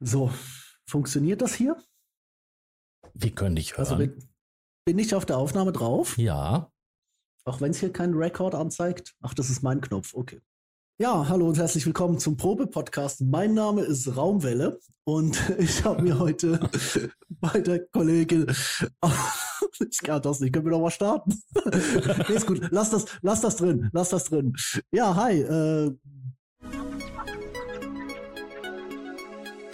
So, funktioniert das hier? Wie könnte ich hören? Also bin, bin ich auf der Aufnahme drauf? ja, Auch wenn es hier keinen Rekord anzeigt? Ach, das ist mein Knopf, okay. Ja, hallo und herzlich willkommen zum Probe-Podcast. Mein Name ist Raumwelle und ich habe mir heute bei der Kollegin. ich kann das nicht, können wir doch mal starten? nee, ist gut, lass das, lass das drin, lass das drin. Ja, hi, äh,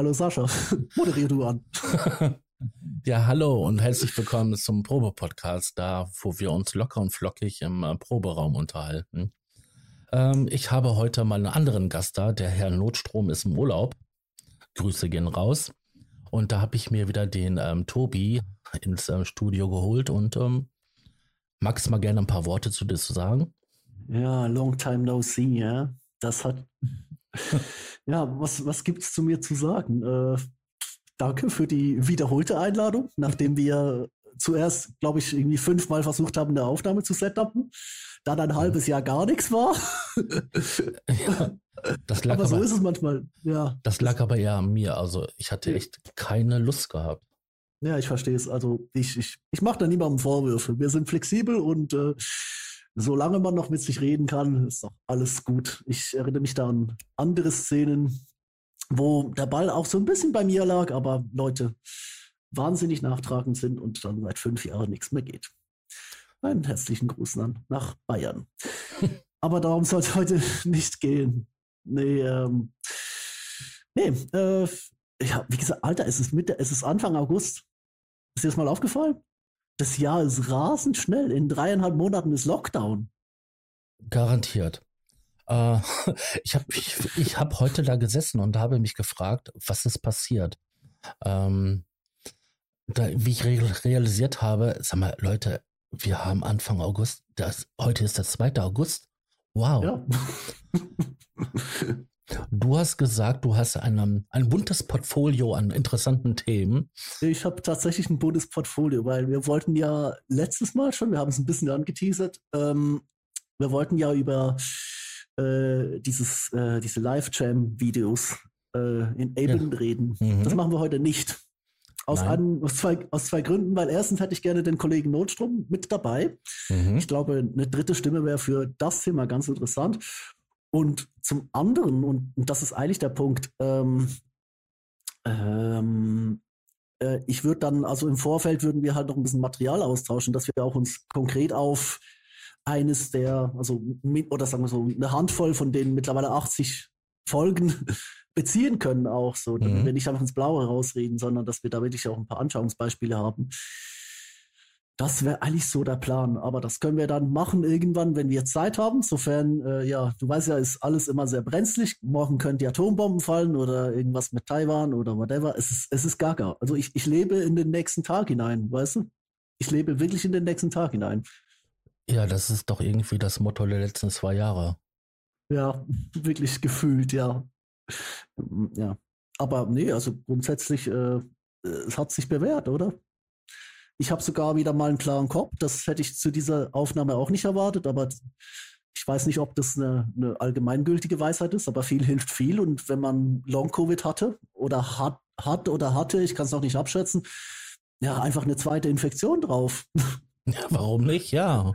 Hallo Sascha, moderier du an. Ja, hallo und herzlich willkommen zum Probe-Podcast, da wo wir uns locker und flockig im äh, Proberaum unterhalten. Ähm, ich habe heute mal einen anderen Gast da, der Herr Notstrom ist im Urlaub. Grüße gehen raus. Und da habe ich mir wieder den ähm, Tobi ins ähm, Studio geholt und ähm, magst du mal gerne ein paar Worte zu dir zu sagen? Ja, long time no see, ja. Das hat. Ja, was, was gibt's zu mir zu sagen? Äh, danke für die wiederholte Einladung, nachdem wir zuerst, glaube ich, irgendwie fünfmal versucht haben, eine Aufnahme zu setupen. Dann ein halbes Jahr gar nichts war. Ja, das lag aber so aber, ist es manchmal. Ja, das lag aber eher an mir. Also ich hatte echt keine Lust gehabt. ja, ich verstehe es. Also ich, ich, ich mache da niemandem Vorwürfe. Wir sind flexibel und äh, solange man noch mit sich reden kann, ist doch alles gut. Ich erinnere mich da an andere Szenen, wo der Ball auch so ein bisschen bei mir lag, aber Leute wahnsinnig nachtragend sind und dann seit fünf Jahren nichts mehr geht. Einen herzlichen Gruß an nach Bayern. aber darum soll es heute nicht gehen. Nee, ähm, nee, äh, ja, wie gesagt, Alter, es ist Mitte, es ist Anfang August. Ist dir das mal aufgefallen? Das Jahr ist rasend schnell. In dreieinhalb Monaten ist Lockdown. Garantiert. Äh, ich habe ich, ich hab heute da gesessen und habe mich gefragt, was ist passiert. Ähm, da, wie ich re realisiert habe, sag mal, Leute, wir haben Anfang August, das, heute ist der 2. August. Wow. Ja. Du hast gesagt, du hast ein, ein buntes Portfolio an interessanten Themen. Ich habe tatsächlich ein buntes Portfolio, weil wir wollten ja letztes Mal schon, wir haben es ein bisschen angeteasert, ähm, wir wollten ja über äh, dieses, äh, diese Live-Jam-Videos äh, in Ableton reden. Mhm. Das machen wir heute nicht. Aus, einem, aus, zwei, aus zwei Gründen, weil erstens hätte ich gerne den Kollegen Notstrom mit dabei. Mhm. Ich glaube, eine dritte Stimme wäre für das Thema ganz interessant. Und zum anderen, und, und das ist eigentlich der Punkt, ähm, ähm, äh, ich würde dann, also im Vorfeld würden wir halt noch ein bisschen Material austauschen, dass wir auch uns konkret auf eines der, also oder sagen wir so, eine Handvoll von den mittlerweile 80 Folgen beziehen können auch so, damit Mhm. wir nicht einfach ins Blaue rausreden, sondern dass wir da wirklich auch ein paar Anschauungsbeispiele haben. Das wäre eigentlich so der Plan, aber das können wir dann machen irgendwann, wenn wir Zeit haben. Sofern, äh, ja, du weißt ja, ist alles immer sehr brenzlig. Morgen können die Atombomben fallen oder irgendwas mit Taiwan oder whatever. Es ist, es ist gaga. Also ich, ich lebe in den nächsten Tag hinein, weißt du? Ich lebe wirklich in den nächsten Tag hinein. Ja, das ist doch irgendwie das Motto der letzten zwei Jahre. Ja, wirklich gefühlt, ja. Ja. Aber nee, also grundsätzlich, äh, es hat sich bewährt, oder? Ich habe sogar wieder mal einen klaren Kopf. Das hätte ich zu dieser Aufnahme auch nicht erwartet, aber ich weiß nicht, ob das eine, eine allgemeingültige Weisheit ist, aber viel hilft viel. Und wenn man Long-Covid hatte oder hat, hat oder hatte, ich kann es noch nicht abschätzen, ja, einfach eine zweite Infektion drauf. Ja, warum nicht? Ja.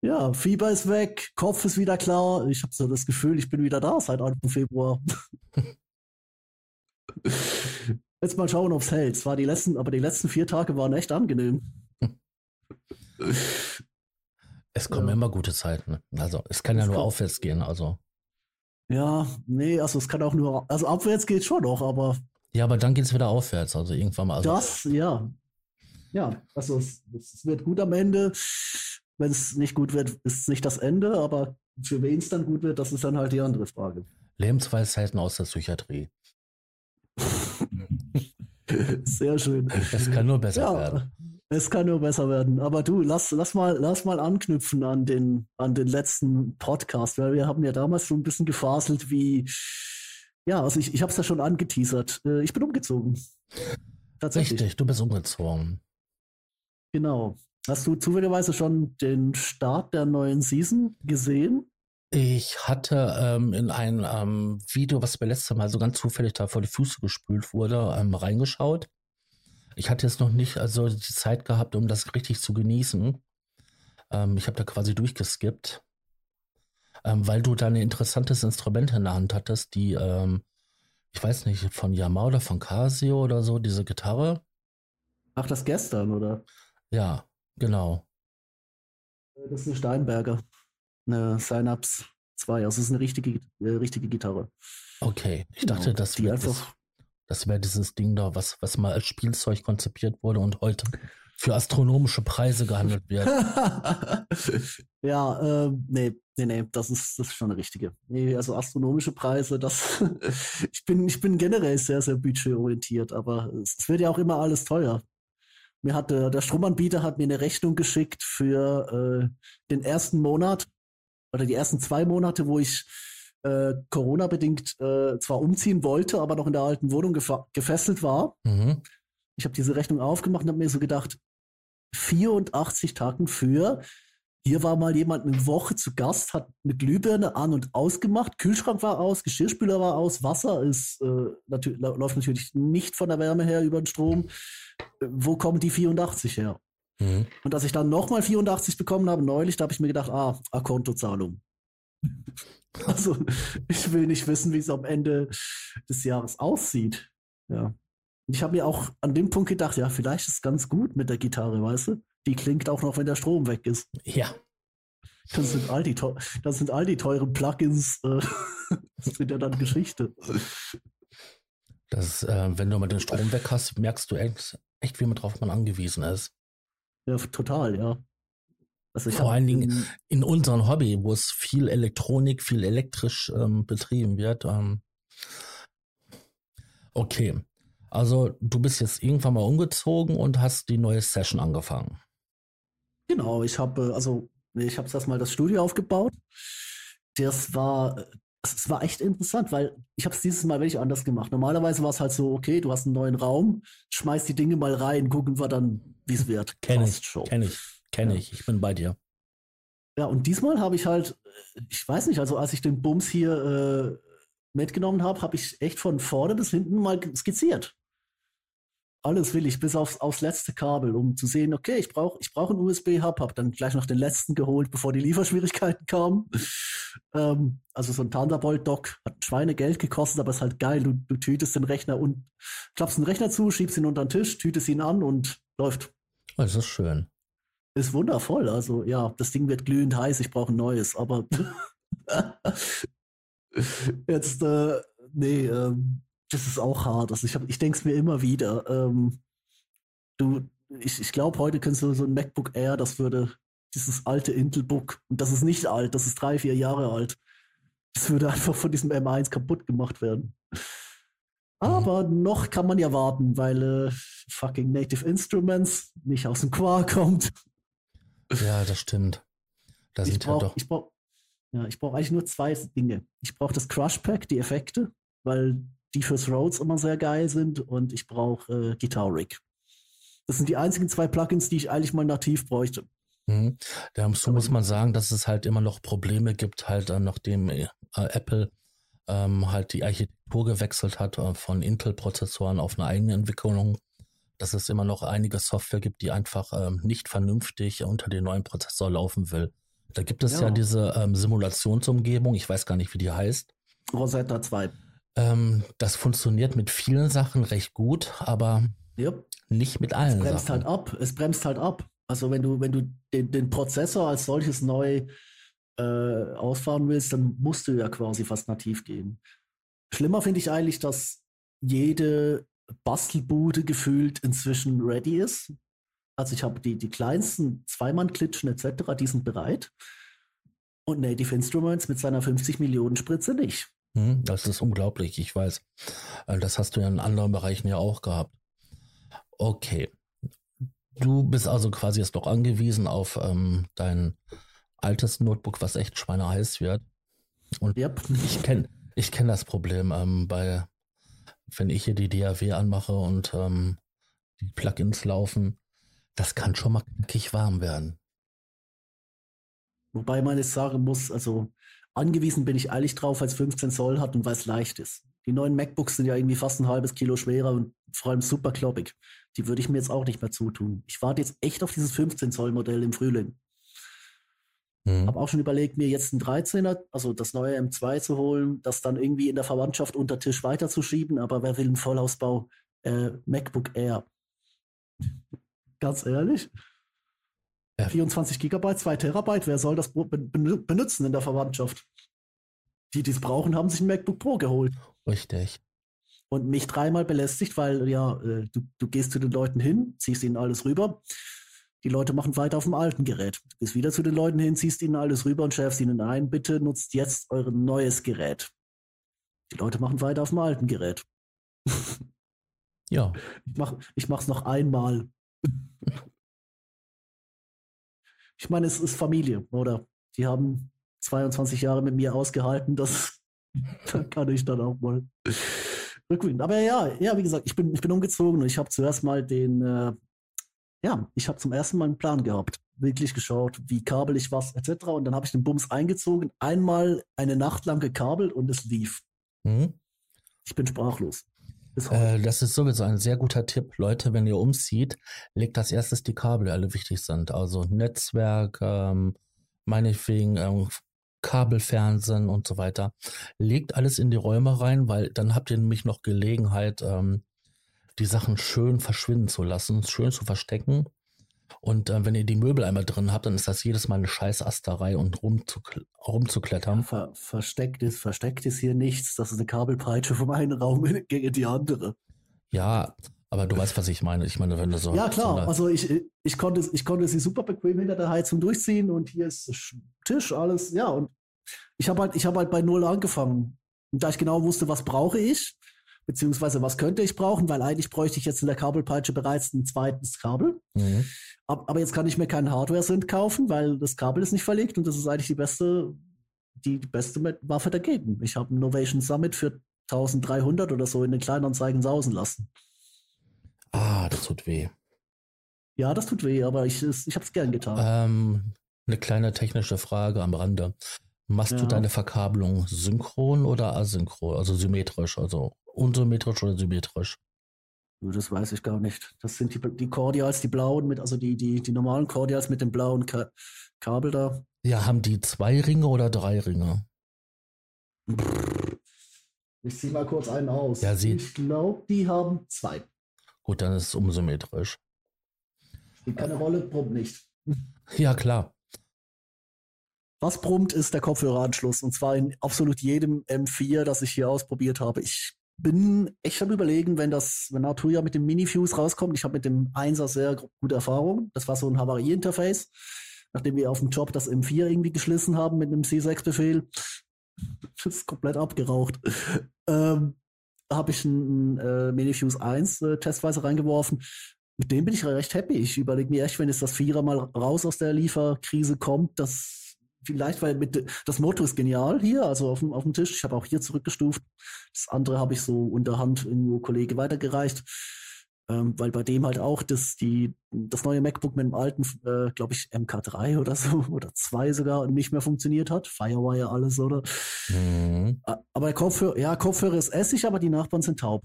Ja, Fieber ist weg, Kopf ist wieder klar. Ich habe so das Gefühl, ich bin wieder da seit Anfang Februar. Jetzt mal schauen, ob es hält. Es war die letzten, aber die letzten vier Tage waren echt angenehm. Es kommen Ja. immer gute Zeiten. Also es kann ja Es nur kommt- aufwärts gehen. Also Ja, nee, also es kann auch nur, also abwärts geht schon noch, aber ja, aber dann geht es wieder aufwärts. Also irgendwann mal. Also, das, ja. Ja, also es, es wird gut am Ende. Wenn es nicht gut wird, ist es nicht das Ende, aber für wen es dann gut wird, das ist dann halt die andere Frage. Lebensweisheiten aus der Psychiatrie. Sehr schön. Es kann nur besser Ja, werden. Es kann nur besser werden. Aber du, lass, lass, mal, lass mal anknüpfen an den, an den letzten Podcast, weil wir haben ja damals so ein bisschen gefaselt, wie, ja, also ich, ich habe es ja schon angeteasert. Äh, ich bin umgezogen. Tatsächlich. Richtig, du bist umgezogen. Genau. Hast du zufälligerweise schon den Start der neuen Season gesehen? Ich hatte ähm, in ein ähm, Video, was mir letztes Mal so ganz zufällig da vor die Füße gespült wurde, ähm, reingeschaut. Ich hatte jetzt noch nicht also die Zeit gehabt, um das richtig zu genießen. Ähm, ich habe da quasi durchgeskippt, ähm, weil du da ein interessantes Instrument in der Hand hattest, die, ähm, ich weiß nicht, von Yamaha oder von Casio oder so, diese Gitarre. Ach, das gestern, oder? Ja, genau. Das ist eine Steinberger. Eine Synapse 2. Also es ist eine richtige, äh, richtige Gitarre. Okay, ich dachte, genau. das wäre einfach das wäre dieses Ding da, was, was mal als Spielzeug konzipiert wurde und heute für astronomische Preise gehandelt wird. ja, äh, nee, nee, nee, das ist, das ist schon eine richtige. Nee, also astronomische Preise, das, ich bin, ich bin generell sehr, sehr budgetorientiert, aber es, wird ja auch immer alles teuer. Mir hat der, der Stromanbieter hat mir eine Rechnung geschickt für äh, den ersten Monat oder die ersten zwei Monate, wo ich äh, Corona-bedingt äh, zwar umziehen wollte, aber noch in der alten Wohnung gefesselt war. Mhm. Ich habe diese Rechnung aufgemacht und habe mir so gedacht, 84 Tagen für, hier war mal jemand eine Woche zu Gast, hat eine Glühbirne an und ausgemacht, Kühlschrank war aus, Geschirrspüler war aus, Wasser ist äh, natürlich, läuft natürlich nicht von der Wärme her über den Strom. Äh, wo kommen die 84 her? Mhm. Und dass ich dann nochmal 84 bekommen habe, neulich, da habe ich mir gedacht, ah, Kontozahlung. Also, ich will nicht wissen, wie es am Ende des Jahres aussieht. Ja. Ich habe mir auch an dem Punkt gedacht, ja, vielleicht ist es ganz gut mit der Gitarre, weißt du? Die klingt auch noch, wenn der Strom weg ist. Ja. Das sind all die, das sind all die teuren Plugins, äh, das sind ja dann Geschichte. Das, äh, wenn du mal den Strom weg hast, merkst du echt, echt wie man drauf man angewiesen ist. Ja, total, ja. Also Vor allen Dingen in unserem Hobby, wo es viel Elektronik, viel elektrisch ähm, betrieben wird. Ähm. Okay, also du bist jetzt irgendwann mal umgezogen und hast die neue Session angefangen. Genau, ich habe also ich habe erstmal das Studio aufgebaut. Das war es war echt interessant, weil ich habe es dieses Mal wirklich anders gemacht. Normalerweise war es halt so, okay, du hast einen neuen Raum, schmeiß die Dinge mal rein, gucken wir dann, wie es wird. Kenn ich, kenn ich. Kenne ja. ich, ich bin bei dir. Ja, und diesmal habe ich halt, ich weiß nicht, also als ich den Bums hier äh, mitgenommen habe, habe ich echt von vorne bis hinten mal skizziert. Alles will ich, bis aufs, aufs letzte Kabel, um zu sehen, okay, ich brauche ich brauch einen USB-Hub, habe dann gleich noch den letzten geholt, bevor die Lieferschwierigkeiten kamen. ähm, also so ein Thunderbolt-Dock hat Schweinegeld gekostet, aber ist halt geil. Du, du tütest den Rechner und klappst den Rechner zu, schiebst ihn unter den Tisch, tütest ihn an und läuft. Das ist schön ist wundervoll. Also ja, das Ding wird glühend heiß, ich brauche ein neues, aber jetzt, äh, nee, ähm, das ist auch hart. Also ich, ich denke es mir immer wieder. Ähm, du, ich, ich glaube, heute könntest du so ein MacBook Air, das würde dieses alte Intel-Book, und das ist nicht alt, das ist drei, vier Jahre alt, das würde einfach von diesem M1 kaputt gemacht werden. Aber noch kann man ja warten, weil äh, fucking Native Instruments nicht aus dem Quark kommt. Ja, das stimmt. Da ich brauche halt brauch, ja, ich brauch eigentlich nur zwei Dinge. Ich brauche das Crush Pack, die Effekte, weil die fürs Rhodes immer sehr geil sind und ich brauche äh, Guitar Rig. Das sind die einzigen zwei Plugins, die ich eigentlich mal nativ bräuchte. Mhm. Dazu muss man sagen, dass es halt immer noch Probleme gibt, halt äh, nachdem äh, Apple ähm, halt die Architektur gewechselt hat äh, von Intel-Prozessoren auf eine eigene Entwicklung dass es immer noch einige Software gibt, die einfach ähm, nicht vernünftig unter den neuen Prozessor laufen will. Da gibt es ja, ja diese ähm, Simulationsumgebung, ich weiß gar nicht, wie die heißt. Rosetta 2. Ähm, das funktioniert mit vielen Sachen recht gut, aber yep. nicht mit allen. Es bremst Sachen. halt ab. Es bremst halt ab. Also wenn du, wenn du den, den Prozessor als solches neu äh, ausfahren willst, dann musst du ja quasi fast nativ gehen. Schlimmer finde ich eigentlich, dass jede Bastelbude gefühlt inzwischen ready ist. Also ich habe die, die kleinsten Zweimann-Klitschen etc., die sind bereit. Und Native Instruments mit seiner 50 Millionen Spritze nicht. Hm, das ist unglaublich, ich weiß. Äh, das hast du ja in anderen Bereichen ja auch gehabt. Okay. Du bist also quasi jetzt doch angewiesen auf ähm, dein altes Notebook, was echt schweineheiß wird. Und yep. ich kenne ich kenn das Problem ähm, bei, wenn ich hier die DAW anmache und ähm, die Plugins laufen, das kann schon mal knackig warm werden. Wobei man jetzt sagen muss, also angewiesen bin ich eilig drauf, weil es 15 Zoll hat und weil es leicht ist. Die neuen MacBooks sind ja irgendwie fast ein halbes Kilo schwerer und vor allem super kloppig. Die würde ich mir jetzt auch nicht mehr zutun. Ich warte jetzt echt auf dieses 15 Zoll Modell im Frühling. Mhm. Habe auch schon überlegt, mir jetzt ein 13er, also das neue M2 zu holen, das dann irgendwie in der Verwandtschaft unter Tisch weiterzuschieben, aber wer will einen Vollausbau äh, MacBook Air? Ganz ehrlich? Ja. 24 Gigabyte, 2 Terabyte, wer soll das benutzen in der Verwandtschaft? Die, die es brauchen, haben sich ein MacBook Pro geholt. Richtig. Und mich dreimal belästigt, weil ja, äh, du, du gehst zu den Leuten hin, ziehst ihnen alles rüber. Die Leute machen weiter auf dem alten Gerät. Du gehst wieder zu den Leuten hin, ziehst ihnen alles rüber und schärfst ihnen ein, bitte nutzt jetzt euer neues Gerät. Die Leute machen weiter auf dem alten Gerät. Ja. Ich mach, ich mach's noch einmal. ich meine, es ist Familie, oder? Die haben 22 Jahre mit mir ausgehalten, das da kann ich dann auch mal rückwärts. Aber ja, ja, wie gesagt, ich bin, ich bin umgezogen und ich habe zuerst mal den, äh, ja, ich habe zum ersten Mal einen Plan gehabt, wirklich geschaut, wie kabel ich was etc. Und dann habe ich den Bums eingezogen, einmal eine Nacht lang gekabelt und es lief. Mhm. Ich bin sprachlos. Äh, das ist sowieso ein sehr guter Tipp. Leute, wenn ihr umzieht, legt als erstes die Kabel, die alle wichtig sind. Also Netzwerk, ähm, meinetwegen ähm, Kabelfernsehen und so weiter. Legt alles in die Räume rein, weil dann habt ihr nämlich noch Gelegenheit, ähm, die Sachen schön verschwinden zu lassen, schön zu verstecken. Und äh, wenn ihr die Möbel einmal drin habt, dann ist das jedes Mal eine Scheißasterei und rumzukl rumzuklettern. Ver versteckt, ist, versteckt ist hier nichts. Das ist eine Kabelpeitsche vom einen Raum gegen die andere. Ja, aber du weißt, was ich meine. Ich meine, wenn du so. Ja, klar. So also ich, ich, konnte, ich konnte sie super bequem hinter der Heizung durchziehen und hier ist Tisch, alles. Ja, und ich habe halt, ich habe halt bei Null angefangen. Und da ich genau wusste, was brauche ich, beziehungsweise was könnte ich brauchen, weil eigentlich bräuchte ich jetzt in der Kabelpeitsche bereits ein zweites Kabel. Mhm. Aber jetzt kann ich mir keinen Hardware-Synth kaufen, weil das Kabel ist nicht verlegt und das ist eigentlich die beste, die, die beste Waffe dagegen. Ich habe einen Novation Summit für 1300 oder so in den Kleinanzeigen sausen lassen. Ah, das tut weh. Ja, das tut weh, aber ich, ich habe es gern getan. Ähm, eine kleine technische Frage am Rande. Machst ja. du deine Verkabelung synchron oder asynchron, also symmetrisch, also unsymmetrisch oder symmetrisch? Das weiß ich gar nicht. Das sind die, die Cordials, die blauen, mit, also die, die, die normalen Cordials mit dem blauen Ka Kabel da. Ja, haben die zwei Ringe oder drei Ringe? Ich ziehe mal kurz einen aus. Ja, sie ich glaube, die haben zwei. Gut, dann ist es unsymmetrisch. Spielt keine Rolle, brummt nicht. Ja, klar. Was brummt, ist der Kopfhöreranschluss. Und zwar in absolut jedem M4, das ich hier ausprobiert habe. Ich bin echt am überlegen, wenn das, wenn Arturia mit dem Mini-Fuse rauskommt. Ich habe mit dem 1er sehr gute Erfahrung. Das war so ein Havarie-Interface. Nachdem wir auf dem Job das M4 irgendwie geschlissen haben mit einem C6-Befehl. Das ist komplett abgeraucht. Ähm, habe ich einen äh, Minifuse 1 äh, testweise reingeworfen. Mit dem bin ich recht happy. Ich überlege mir echt, wenn jetzt das Vierer mal raus aus der Lieferkrise kommt, dass vielleicht, weil mit, das Motto ist genial hier, also auf dem, auf dem Tisch. Ich habe auch hier zurückgestuft. Das andere habe ich so unterhand irgendwo Kollege weitergereicht. Ähm, weil bei dem halt auch das, die, das neue MacBook mit dem alten, äh, glaube ich, MK3 oder so, oder 2 sogar nicht mehr funktioniert hat. Firewire alles, oder? Mhm. Aber Kopfhörer, ja, Kopfhörer ist essig, aber die Nachbarn sind taub.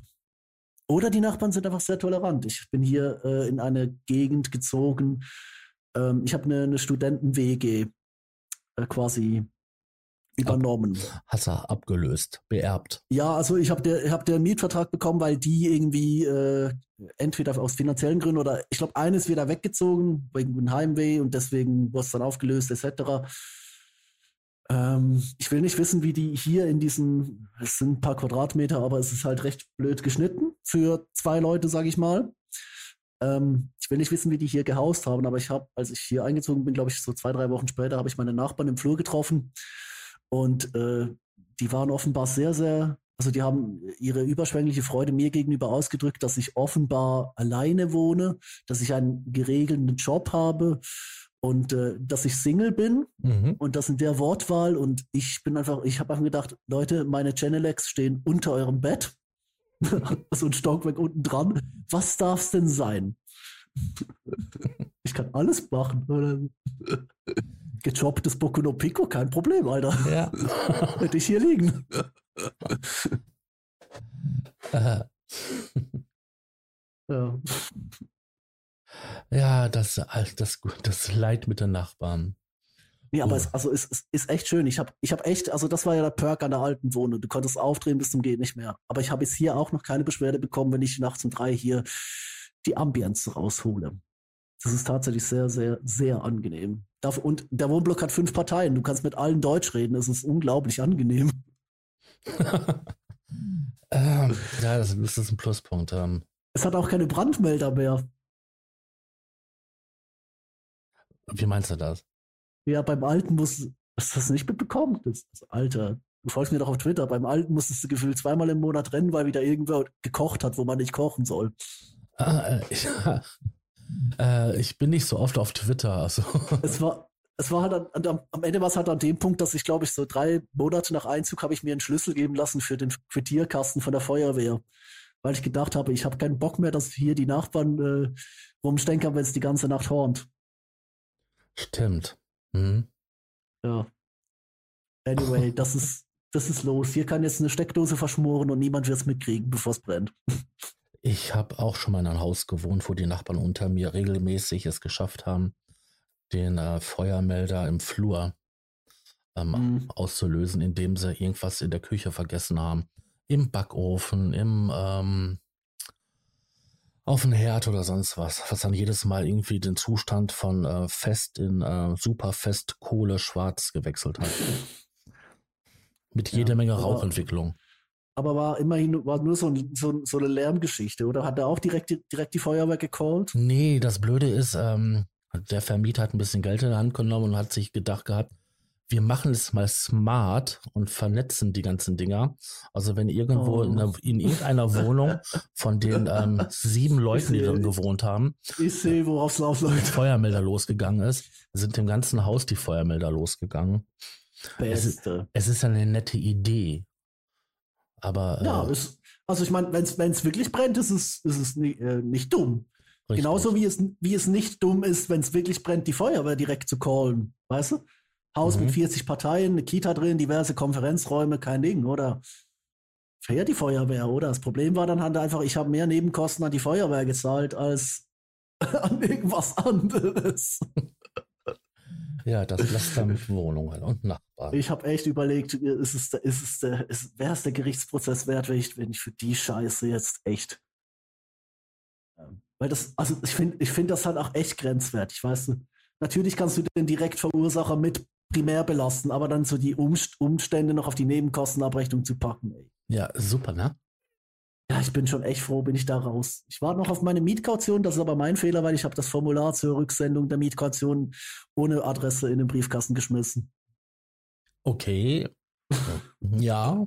Oder die Nachbarn sind einfach sehr tolerant. Ich bin hier äh, in eine Gegend gezogen. Ähm, ich habe eine, eine Studenten-WG äh, quasi übernommen. Hast du abgelöst, beerbt. Ja, also ich habe der, hab den Mietvertrag bekommen, weil die irgendwie äh, entweder aus finanziellen Gründen oder ich glaube, eines wieder weggezogen wegen einem Heimweh und deswegen wurde es dann aufgelöst etc. Ähm, ich will nicht wissen, wie die hier in diesen, es sind ein paar Quadratmeter, aber es ist halt recht blöd geschnitten für zwei Leute, sage ich mal. Ähm, ich will nicht wissen, wie die hier gehaust haben, aber ich habe, als ich hier eingezogen bin, glaube ich, so zwei, drei Wochen später, habe ich meine Nachbarn im Flur getroffen. Und äh, die waren offenbar sehr, sehr Also die haben ihre überschwängliche Freude mir gegenüber ausgedrückt, dass ich offenbar alleine wohne, dass ich einen geregelten Job habe und äh, dass ich Single bin Mhm. und das in der Wortwahl. Und ich bin einfach, ich habe einfach gedacht, Leute, meine Genelecs stehen unter eurem Bett, so ein Stockwerk unten dran. Was darf's denn sein? Ich kann alles machen. Oder? Gechopptes Boku no Pico, kein Problem, Alter. Ja. Hätte ich hier liegen. Ja. ja, das, das, das Leid mit den Nachbarn. Nee, aber Oh. es, also es, es ist echt schön. Ich habe ich hab echt, also das war ja der Perk an der alten Wohnung. Du konntest aufdrehen bis zum Geht nicht mehr. Aber ich habe jetzt hier auch noch keine Beschwerde bekommen, wenn ich nachts um drei hier die Ambience raushole. Das ist tatsächlich sehr, sehr, sehr angenehm. Und der Wohnblock hat fünf Parteien. Du kannst mit allen Deutsch reden. Es ist unglaublich angenehm. ähm, ja, das, das ist ein Pluspunkt. Ähm, Es hat auch keine Brandmelder mehr. wie meinst du das? Ja, beim alten muss, hast du das nicht mitbekommen? Das, das Alter. Du folgst mir doch auf Twitter. Beim alten musstest du gefühlt zweimal im Monat rennen, weil wieder irgendwer gekocht hat, wo man nicht kochen soll. Ah, äh, ich, äh, ich bin nicht so oft auf Twitter. Also. es war, es war halt an, an, am- Ende war es halt an dem Punkt, dass ich, glaube ich, so drei Monate nach Einzug habe ich mir einen Schlüssel geben lassen für den Frittierkasten von der Feuerwehr. Weil ich gedacht habe, ich habe keinen Bock mehr, dass hier die Nachbarn äh, rumstenkern, wenn es die ganze Nacht hornt. Stimmt. Mhm. Ja. Anyway, das ist, das ist los. Hier kann jetzt eine Steckdose verschmoren und niemand wird es mitkriegen, bevor es brennt. Ich habe auch schon mal in einem Haus gewohnt, wo die Nachbarn unter mir regelmäßig es geschafft haben, den äh, Feuermelder im Flur ähm, Mhm. auszulösen, indem sie irgendwas in der Küche vergessen haben. Im Backofen, im ähm, auf den Herd oder sonst was, was dann jedes Mal irgendwie den Zustand von äh, fest in äh, super fest Kohle schwarz gewechselt hat. Mit Ja, jeder Menge Rauchentwicklung. Aber war immerhin war nur so, so, so eine Lärmgeschichte, oder? Hat er auch direkt, die- direkt die Feuerwehr gecallt? Nee, das Blöde ist, ähm, der Vermieter hat ein bisschen Geld in der Hand genommen und hat sich gedacht gehabt, wir machen es mal smart und vernetzen die ganzen Dinger. Also wenn irgendwo Oh. in, einer, in irgendeiner Wohnung von den ähm, sieben Leuten, die drin gewohnt haben, Ich sehe, worauf es der läuft. Feuermelder losgegangen ist, sind im ganzen Haus die Feuermelder losgegangen. Beste. Es ist eine nette Idee. Aber äh, Ja, es, also ich meine, wenn es wirklich brennt, ist es, ist es nie, äh, nicht dumm. richtig. Genauso wie es, wie es nicht dumm ist, wenn es wirklich brennt, die Feuerwehr direkt zu callen. Weißt du? Haus Mhm. mit 40 Parteien, eine Kita drin, diverse Konferenzräume, kein Ding, oder? Fährt die Feuerwehr, oder? Das Problem war dann halt einfach, ich habe mehr Nebenkosten an die Feuerwehr gezahlt als an irgendwas anderes. Ja, das lässt dann mit Wohnungen und Nachbarn. Ich habe echt überlegt, ist es, ist es der, ist, wäre es der Gerichtsprozess wert, wenn ich, wenn ich für die Scheiße jetzt echt. Ähm, Weil das, also ich finde, ich finde das halt auch echt grenzwertig, weißt du. Natürlich kannst du den Direktverursacher mit primär belasten, aber dann so die Umst Umstände noch auf die Nebenkostenabrechnung zu packen, ey. Ja, super, ne? Ja, ich bin schon echt froh, bin ich da raus. Ich warte noch auf meine Mietkaution, das ist aber mein Fehler, weil ich habe das Formular zur Rücksendung der Mietkaution ohne Adresse in den Briefkasten geschmissen. Okay. ja,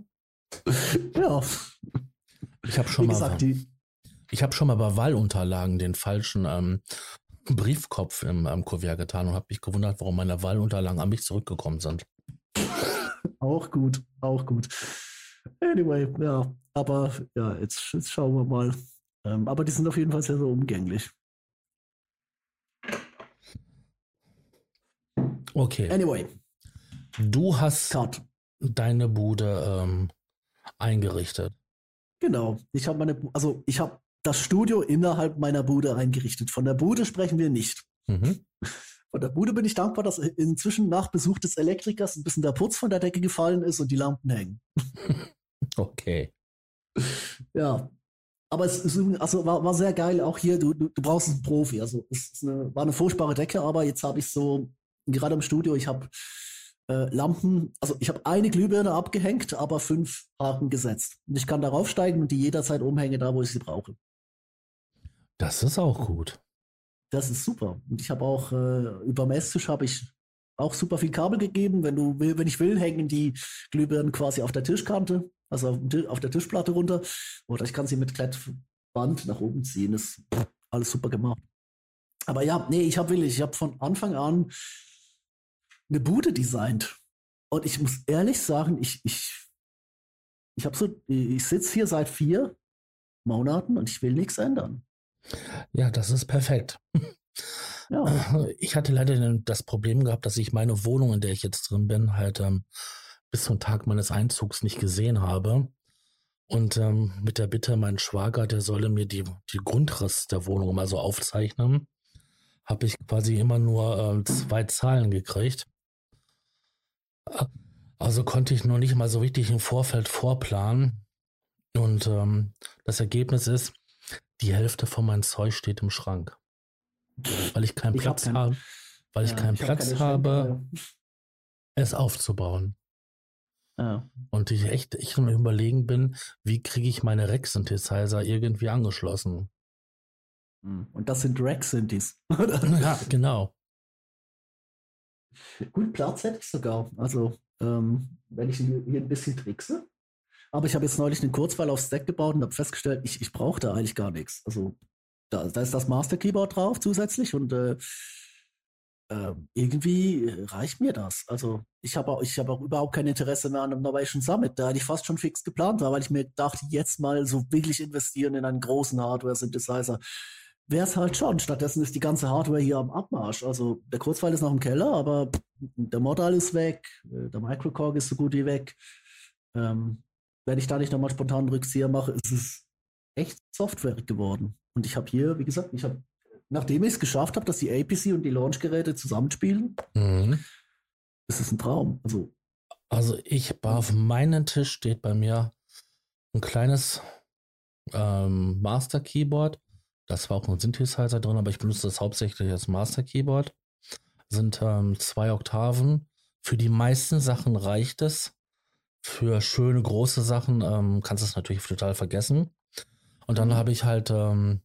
Ja, ich habe schon wie mal. gesagt, die, Ich habe schon mal bei Wahlunterlagen den falschen ähm, Briefkopf im ähm, Kuvert getan und habe mich gewundert, warum meine Wahlunterlagen an mich zurückgekommen sind. Auch gut, auch gut. Anyway, ja, aber ja, jetzt, jetzt schauen wir mal. Ähm, aber die sind auf jeden Fall sehr, sehr umgänglich. Okay, Anyway, du hast Cut. deine Bude ähm, eingerichtet. Genau. Ich habe meine, also ich habe das Studio innerhalb meiner Bude eingerichtet. Von der Bude sprechen wir nicht. Mhm. Von der Bude bin ich dankbar, dass inzwischen nach Besuch des Elektrikers ein bisschen der Putz von der Decke gefallen ist und die Lampen hängen. Okay. Ja. Aber es ist, also war, war sehr geil. Auch hier, du, du, du brauchst einen Profi. Also es ist eine, war eine furchtbare Decke, aber jetzt habe ich so, gerade im Studio, ich habe äh, Lampen, also ich habe eine Glühbirne abgehängt, aber fünf Haken gesetzt. Und ich kann darauf steigen und die jederzeit umhänge, da wo ich sie brauche. Das ist auch gut. Das ist super. Und ich habe auch äh, über dem Esstisch habe ich auch super viel Kabel gegeben. Wenn du will, wenn ich will, hängen die Glühbirnen quasi auf der Tischkante. also auf, der Tischplatte runter. Oder ich kann sie mit Klettband nach oben ziehen. Das ist alles super gemacht. Aber ja, nee, ich habe wirklich, ich habe von Anfang an eine Bude designt. Und ich muss ehrlich sagen, ich, ich, ich habe so, ich sitze hier seit vier Monaten und ich will nichts ändern. Ja, das ist perfekt. Ja. Ich hatte leider das Problem gehabt, dass ich meine Wohnung, in der ich jetzt drin bin, halt ähm, bis zum Tag meines Einzugs nicht gesehen habe. Und ähm, mit der Bitte, mein Schwager, der solle mir die, die Grundriss der Wohnung mal so aufzeichnen, habe ich quasi immer nur ähm, zwei Zahlen gekriegt. Also konnte ich noch nicht mal so richtig im Vorfeld vorplanen. Und ähm, das Ergebnis ist, die Hälfte von meinem Zeug steht im Schrank. Weil ich keinen ich Platz hab habe, weil ja, ich keinen ich Platz hab habe, es aufzubauen. Ja. Und ich echt, ich überlegen bin, wie kriege ich meine Rack-Synthesizer irgendwie angeschlossen. Hm, und das sind Rack-Synthes. ja, genau. Gut, Platz hätte ich sogar. Also, ähm, wenn ich hier ein bisschen trickse. Aber ich habe jetzt neulich einen Kurzfall auf Stack gebaut und habe festgestellt, ich, ich brauche da eigentlich gar nichts. Also, da, da ist das Master Keyboard drauf zusätzlich und äh, äh, irgendwie reicht mir das. Also ich habe auch, hab auch überhaupt kein Interesse mehr an einem Novation Summit, da ich fast schon fix geplant war, weil ich mir dachte, jetzt mal so wirklich investieren in einen großen Hardware-Synthesizer. Wäre es halt schon. Stattdessen ist die ganze Hardware hier am Abmarsch. Also der Kurzfall ist noch im Keller, aber der Modal ist weg, äh, der Microcorg ist so gut wie weg. Ähm, wenn ich da nicht nochmal spontan einen Rückzieher mache, ist es echt Software geworden. Und ich habe hier, wie gesagt, ich habe, nachdem ich es geschafft habe, dass die APC und die Launchgeräte zusammenspielen, mhm. ist es ein Traum. Also, also ich, auf meinem Tisch steht bei mir ein kleines ähm, Master Keyboard. Das war auch ein Synthesizer drin, aber ich benutze das hauptsächlich als Master Keyboard. Sind ähm, zwei Oktaven. Für die meisten Sachen reicht es. Für schöne große Sachen ähm, kannst du es natürlich total vergessen. Und dann mhm. habe ich halt ähm,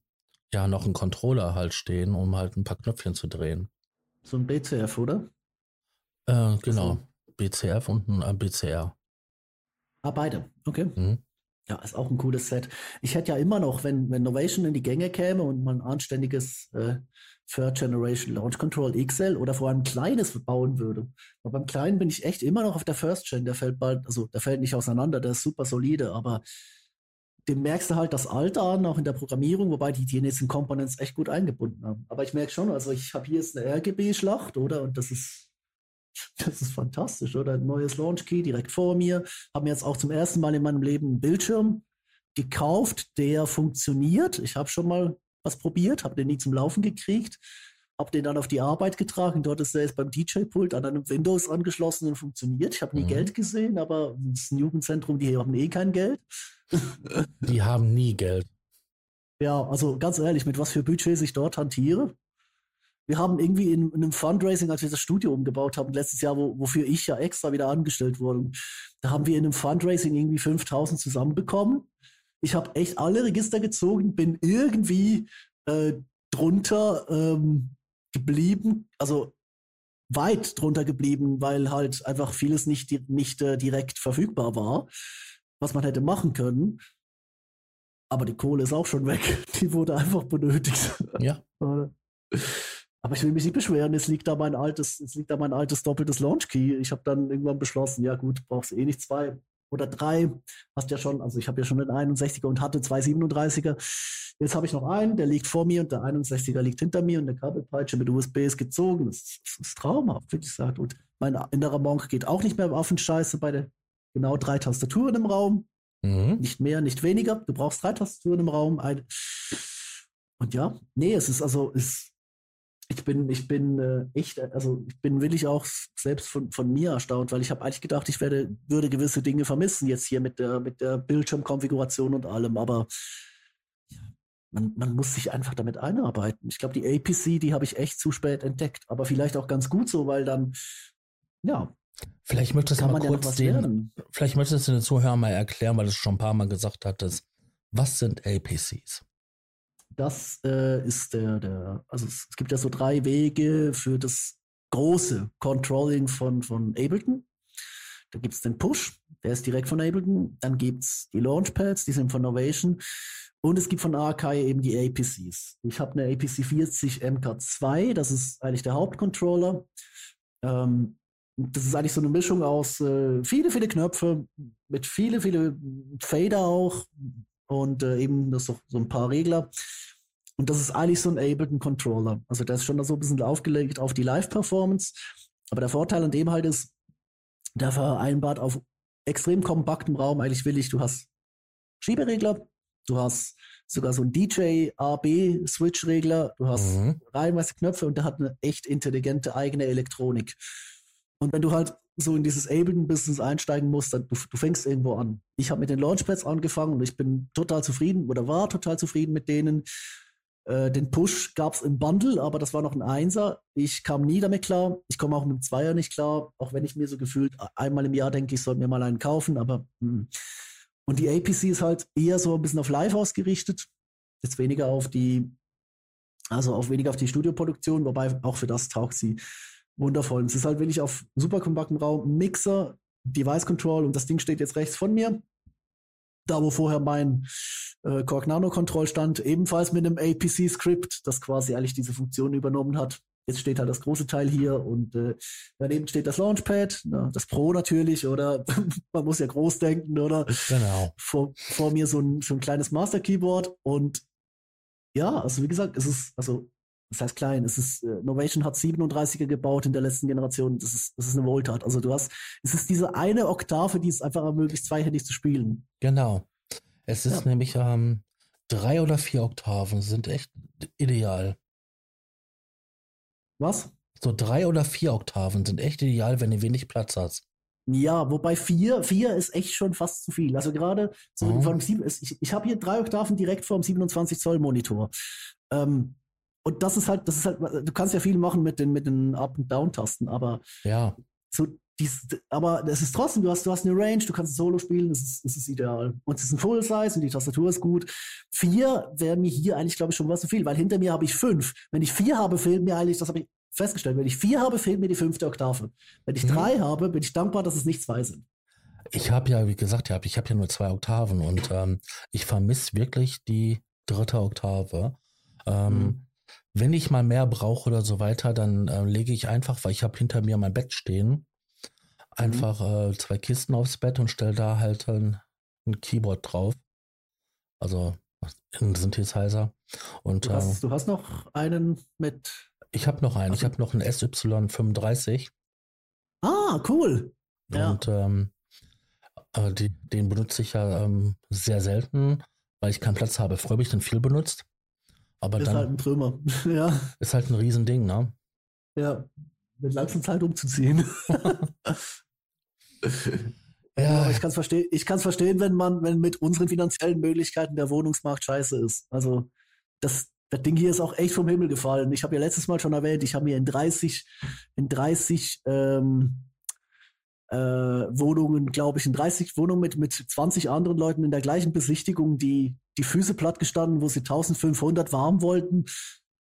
ja noch einen Controller halt stehen, um halt ein paar Knöpfchen zu drehen. So ein BCF, oder? Äh, genau. BCF und ein äh, BCR. Ah, beide. Okay. Mhm. Ja, ist auch ein cooles Set. Ich hätte ja immer noch, wenn, wenn Novation in die Gänge käme und man ein anständiges äh, Third Generation Launch Control XL oder vor allem ein kleines bauen würde. Aber beim kleinen bin ich echt immer noch auf der First Gen. Der fällt bald, also der fällt nicht auseinander, der ist super solide, aber dem merkst du halt das Alter an, auch in der Programmierung, wobei die die nächsten Components echt gut eingebunden haben. Aber ich merke schon, also ich habe hier jetzt eine RGB-Schlacht, oder? Und das ist, das ist fantastisch, oder? Ein neues Launch Key direkt vor mir. Habe mir jetzt auch zum ersten Mal in meinem Leben einen Bildschirm gekauft, der funktioniert. Ich habe schon mal was probiert, habe den nie zum Laufen gekriegt, habe den dann auf die Arbeit getragen. Dort ist er jetzt beim DJ-Pult an einem Windows angeschlossen und funktioniert. Ich habe nie mhm. Geld gesehen, aber das ist ein Jugendzentrum, die haben eh kein Geld. Die haben nie Geld. Ja, also ganz ehrlich, mit was für Budgets ich dort hantiere. Wir haben irgendwie in, in, einem Fundraising, als wir das Studio umgebaut haben, letztes Jahr, wo, wofür ich ja extra wieder angestellt wurde, da haben wir in einem Fundraising irgendwie 5000 zusammenbekommen. Ich habe echt alle Register gezogen, bin irgendwie äh, drunter ähm, geblieben, also weit drunter geblieben, weil halt einfach vieles nicht, nicht äh, direkt verfügbar war was man hätte machen können. Aber die Kohle ist auch schon weg. Die wurde einfach benötigt. Ja. Aber ich will mich nicht beschweren, es liegt da mein altes, es liegt da mein altes doppeltes Launch Key. Ich habe dann irgendwann beschlossen, ja gut, brauchst eh nicht zwei oder drei. Hast ja schon, also ich habe ja schon den 61er und hatte zwei 37er. Jetzt habe ich noch einen, der liegt vor mir und der 61er liegt hinter mir und der Kabelpeitsche mit USB ist gezogen. Das ist, das ist traumhaft, wie gesagt. Und mein innerer Monk geht auch nicht mehr auf den Scheiße bei der genau drei Tastaturen im Raum. Mhm. Nicht mehr, nicht weniger. Du brauchst drei Tastaturen im Raum. Ein und ja, nee, es ist also, es, ich bin, ich bin äh, echt, also ich bin willig auch selbst von, von mir erstaunt, weil ich habe eigentlich gedacht, ich werde, würde gewisse Dinge vermissen jetzt hier mit der, mit der Bildschirmkonfiguration und allem, aber man, man muss sich einfach damit einarbeiten. Ich glaube, die APC, die habe ich echt zu spät entdeckt, aber vielleicht auch ganz gut so, weil dann, ja, Vielleicht möchtest du mal kurz den, vielleicht möchtest du den Zuhörern mal erklären, weil du es schon ein paar Mal gesagt hattest. Was sind APCs? Das äh, ist der, der, also es, es, gibt ja so drei Wege für das große Controlling von, von Ableton. Da gibt es den Push, der ist direkt von Ableton. Dann gibt es die Launchpads, die sind von Novation. Und es gibt von Arkai eben die APCs. Ich habe eine APC 40 MK2, das ist eigentlich der Hauptcontroller. Ähm, das ist eigentlich so eine Mischung aus äh, viele, viele Knöpfe, mit viele, viele Fader auch und äh, eben das so, so ein paar Regler. Und das ist eigentlich so ein Ableton-Controller. Also der ist schon so ein bisschen aufgelegt auf die Live-Performance. Aber der Vorteil an dem halt ist, der vereinbart auf extrem kompaktem Raum eigentlich willig, du hast Schieberegler, du hast sogar so einen DJ-AB-Switch-Regler, du hast mhm. reihenweise Knöpfe und der hat eine echt intelligente eigene Elektronik. Und wenn du halt so in dieses Ableton-Business einsteigen musst, dann du, du fängst irgendwo an. Ich habe mit den Launchpads angefangen und ich bin total zufrieden oder war total zufrieden mit denen. Äh, den Push gab es im Bundle, aber das war noch ein Einser. Ich kam nie damit klar. Ich komme auch mit dem Zweier nicht klar, auch wenn ich mir so gefühlt einmal im Jahr denke, ich sollte mir mal einen kaufen, aber mh. Hm. und die APC ist halt eher so ein bisschen auf Live ausgerichtet, jetzt weniger auf die, also auf weniger auf die Studioproduktion, wobei auch für das taugt sie wundervoll. Es ist halt wirklich auf super kompaktem Raum, Mixer, Device Control und das Ding steht jetzt rechts von mir. Da, wo vorher mein äh, Korg Nano Control stand, ebenfalls mit einem APC-Script, das quasi eigentlich diese Funktion übernommen hat. Jetzt steht halt das große Teil hier und äh, daneben steht das Launchpad, na, das Pro natürlich, oder man muss ja groß denken, oder? Genau. Vor, vor mir so ein, so ein kleines Master Keyboard und ja, also wie gesagt, es ist, also das heißt klein, es ist, äh, Novation hat 37er gebaut in der letzten Generation, das ist, das ist eine Wohltat. Also du hast, es ist diese eine Oktave, die es einfach ermöglicht, zweihändig zu spielen. Genau. Es ist ja. nämlich ähm, drei oder vier Oktaven sind echt ideal. Was? So drei oder vier Oktaven sind echt ideal, wenn du wenig Platz hast. Ja, wobei vier, vier ist echt schon fast zu viel. Also gerade so oh. von sieben, ich, ich habe hier drei Oktaven direkt vor dem 27 Zoll Monitor. Ähm, und das ist halt, das ist halt, du kannst ja viel machen mit den, mit den Up- und Down-Tasten, aber ja. so dies, aber es ist trotzdem, du hast, du hast eine Range, du kannst Solo spielen, das ist, das ist ideal. Und es ist ein Full-Size und die Tastatur ist gut. Vier wäre mir hier eigentlich, glaube ich, schon was zu viel, weil hinter mir habe ich fünf. Wenn ich vier habe, fehlt mir eigentlich, das habe ich festgestellt, wenn ich vier habe, fehlt mir die fünfte Oktave. Wenn ich mhm. drei habe, bin ich dankbar, dass es nicht zwei sind. Ich habe ja, wie gesagt, ich habe ja nur zwei Oktaven und ähm, ich vermisse wirklich die dritte Oktave. Ähm, mhm wenn ich mal mehr brauche oder so weiter, dann äh, lege ich einfach, weil ich habe hinter mir mein Bett stehen, einfach mhm. äh, zwei Kisten aufs Bett und stelle da halt ein, ein, Keyboard drauf. Also ein Synthesizer. Und, du, hast, äh, du hast noch einen mit. Ich habe noch einen. Ich habe noch einen SY35. Ah, cool. Und ja. ähm, äh, die, den benutze ich ja ähm, sehr selten, weil ich keinen Platz habe. Früher habe ich den viel benutzt. Aber ist dann halt ein Trümmer. ja. Ist halt ein Riesending, ne? Ja. Mit langsam Zeit umzuziehen. ja. ich kann es verstehen, ich verstehen, wenn man, wenn mit unseren finanziellen Möglichkeiten der Wohnungsmarkt scheiße ist. Also, das, das Ding hier ist auch echt vom Himmel gefallen. Ich habe ja letztes Mal schon erwähnt, ich habe mir in 30, in 30 ähm, äh, Wohnungen, glaube ich, in 30 Wohnungen mit, mit 20 anderen Leuten in der gleichen Besichtigung, die die Füße platt gestanden, wo sie 1500 warm wollten,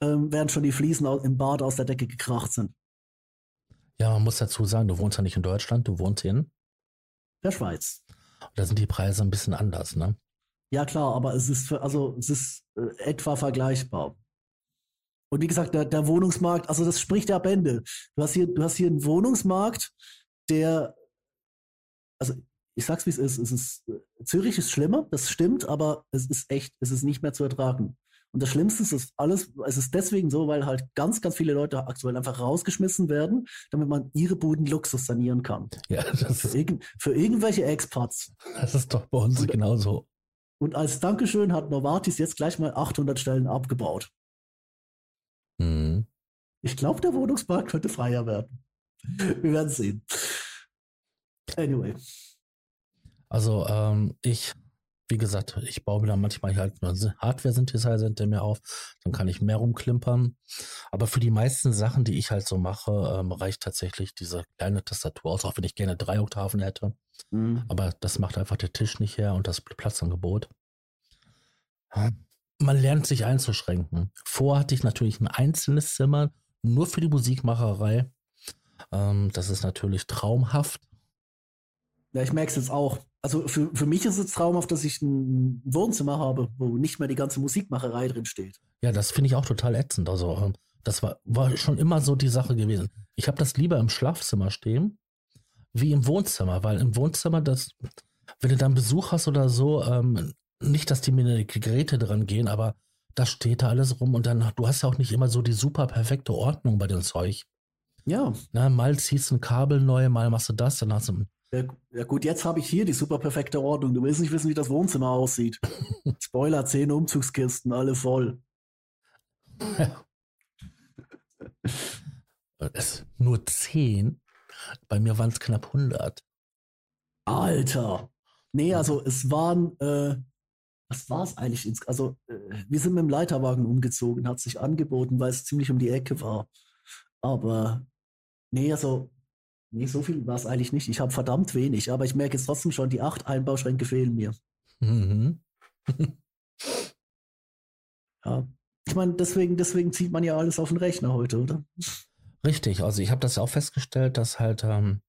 ähm, während schon die Fliesen im Bad aus der Decke gekracht sind. Ja, man muss dazu sagen, du wohnst ja nicht in Deutschland, du wohnst in der Schweiz. da sind die Preise ein bisschen anders, ne? Ja, klar, aber es ist, für, also, es ist äh, etwa vergleichbar. Und wie gesagt, der, der Wohnungsmarkt, also das spricht ja Bände. Du hast hier, du hast hier einen Wohnungsmarkt, der, also ich sag's wie es ist, es ist, Zürich ist schlimmer, das stimmt, aber es ist echt, es ist nicht mehr zu ertragen. Und das Schlimmste ist, alles, es ist deswegen so, weil halt ganz, ganz viele Leute aktuell einfach rausgeschmissen werden, damit man ihre Buden Luxus sanieren kann. Ja, das für, irg für irgendwelche Expats. Das ist doch bei uns und, genauso. Und als Dankeschön hat Novartis jetzt gleich mal 800 Stellen abgebaut. Mhm. Ich glaube, der Wohnungsmarkt könnte freier werden. Wir werden sehen. Anyway. Also ähm, ich, wie gesagt, ich baue mir dann manchmal halt Hardware-Synthesizer hinter mir auf, dann kann ich mehr rumklimpern. Aber für die meisten Sachen, die ich halt so mache, ähm, reicht tatsächlich diese kleine Tastatur aus, auch wenn ich gerne drei Oktaven hätte. Mhm. Aber das macht einfach der Tisch nicht her und das Platzangebot. Man lernt sich einzuschränken. Vor hatte ich natürlich ein einzelnes Zimmer, nur für die Musikmacherei. Ähm, das ist natürlich traumhaft. Ja, ich merke es jetzt auch. Also für, für mich ist es traumhaft, dass ich ein Wohnzimmer habe, wo nicht mehr die ganze Musikmacherei drin steht. Ja, das finde ich auch total ätzend. Also ähm, das war, war schon immer so die Sache gewesen. Ich habe das lieber im Schlafzimmer stehen, wie im Wohnzimmer, weil im Wohnzimmer, das, wenn du dann Besuch hast oder so, ähm, nicht, dass die mir die Geräte dran gehen, aber da steht da alles rum und dann, du hast ja auch nicht immer so die super perfekte Ordnung bei dem Zeug. Ja. Na, mal ziehst du ein Kabel neu, mal machst du das, dann hast du. Ja, ja gut, jetzt habe ich hier die super perfekte Ordnung. Du willst nicht wissen, wie das Wohnzimmer aussieht. Spoiler, zehn Umzugskisten, alle voll. es, nur zehn? Bei mir waren es knapp 100. Alter. Nee, also es waren, äh, was war es eigentlich? Ins, also äh, wir sind mit dem Leiterwagen umgezogen, hat sich angeboten, weil es ziemlich um die Ecke war. Aber nee, also nee, so viel war es eigentlich nicht. Ich habe verdammt wenig, aber ich merke jetzt trotzdem schon, die acht Einbauschränke fehlen mir. Mhm. ja. Ich meine, deswegen, deswegen zieht man ja alles auf den Rechner heute, oder? Richtig, also ich habe das ja auch festgestellt, dass halt, ähm,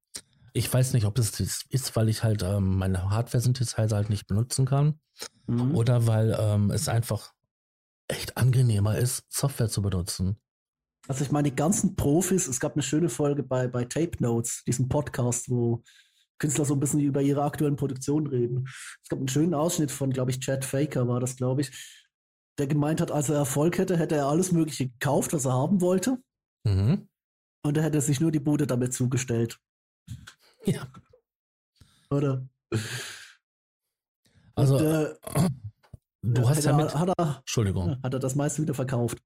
ich weiß nicht, ob es das ist, weil ich halt ähm, meine Hardware-Synthesizer halt nicht benutzen kann mhm. oder weil ähm, es einfach echt angenehmer ist, Software zu benutzen. Also ich meine, die ganzen Profis, es gab eine schöne Folge bei, bei Tape Notes, diesem Podcast, wo Künstler so ein bisschen über ihre aktuellen Produktionen reden. Es gab einen schönen Ausschnitt von, glaube ich, Chad Faker war das, glaube ich, der gemeint hat, als er Erfolg hätte, hätte er alles Mögliche gekauft, was er haben wollte. Mhm. Und er hätte sich nur die Bude damit zugestellt. Ja. Oder? Also, Und, äh, du hast ja mit, hat er, Entschuldigung. Hat er das meiste wieder verkauft.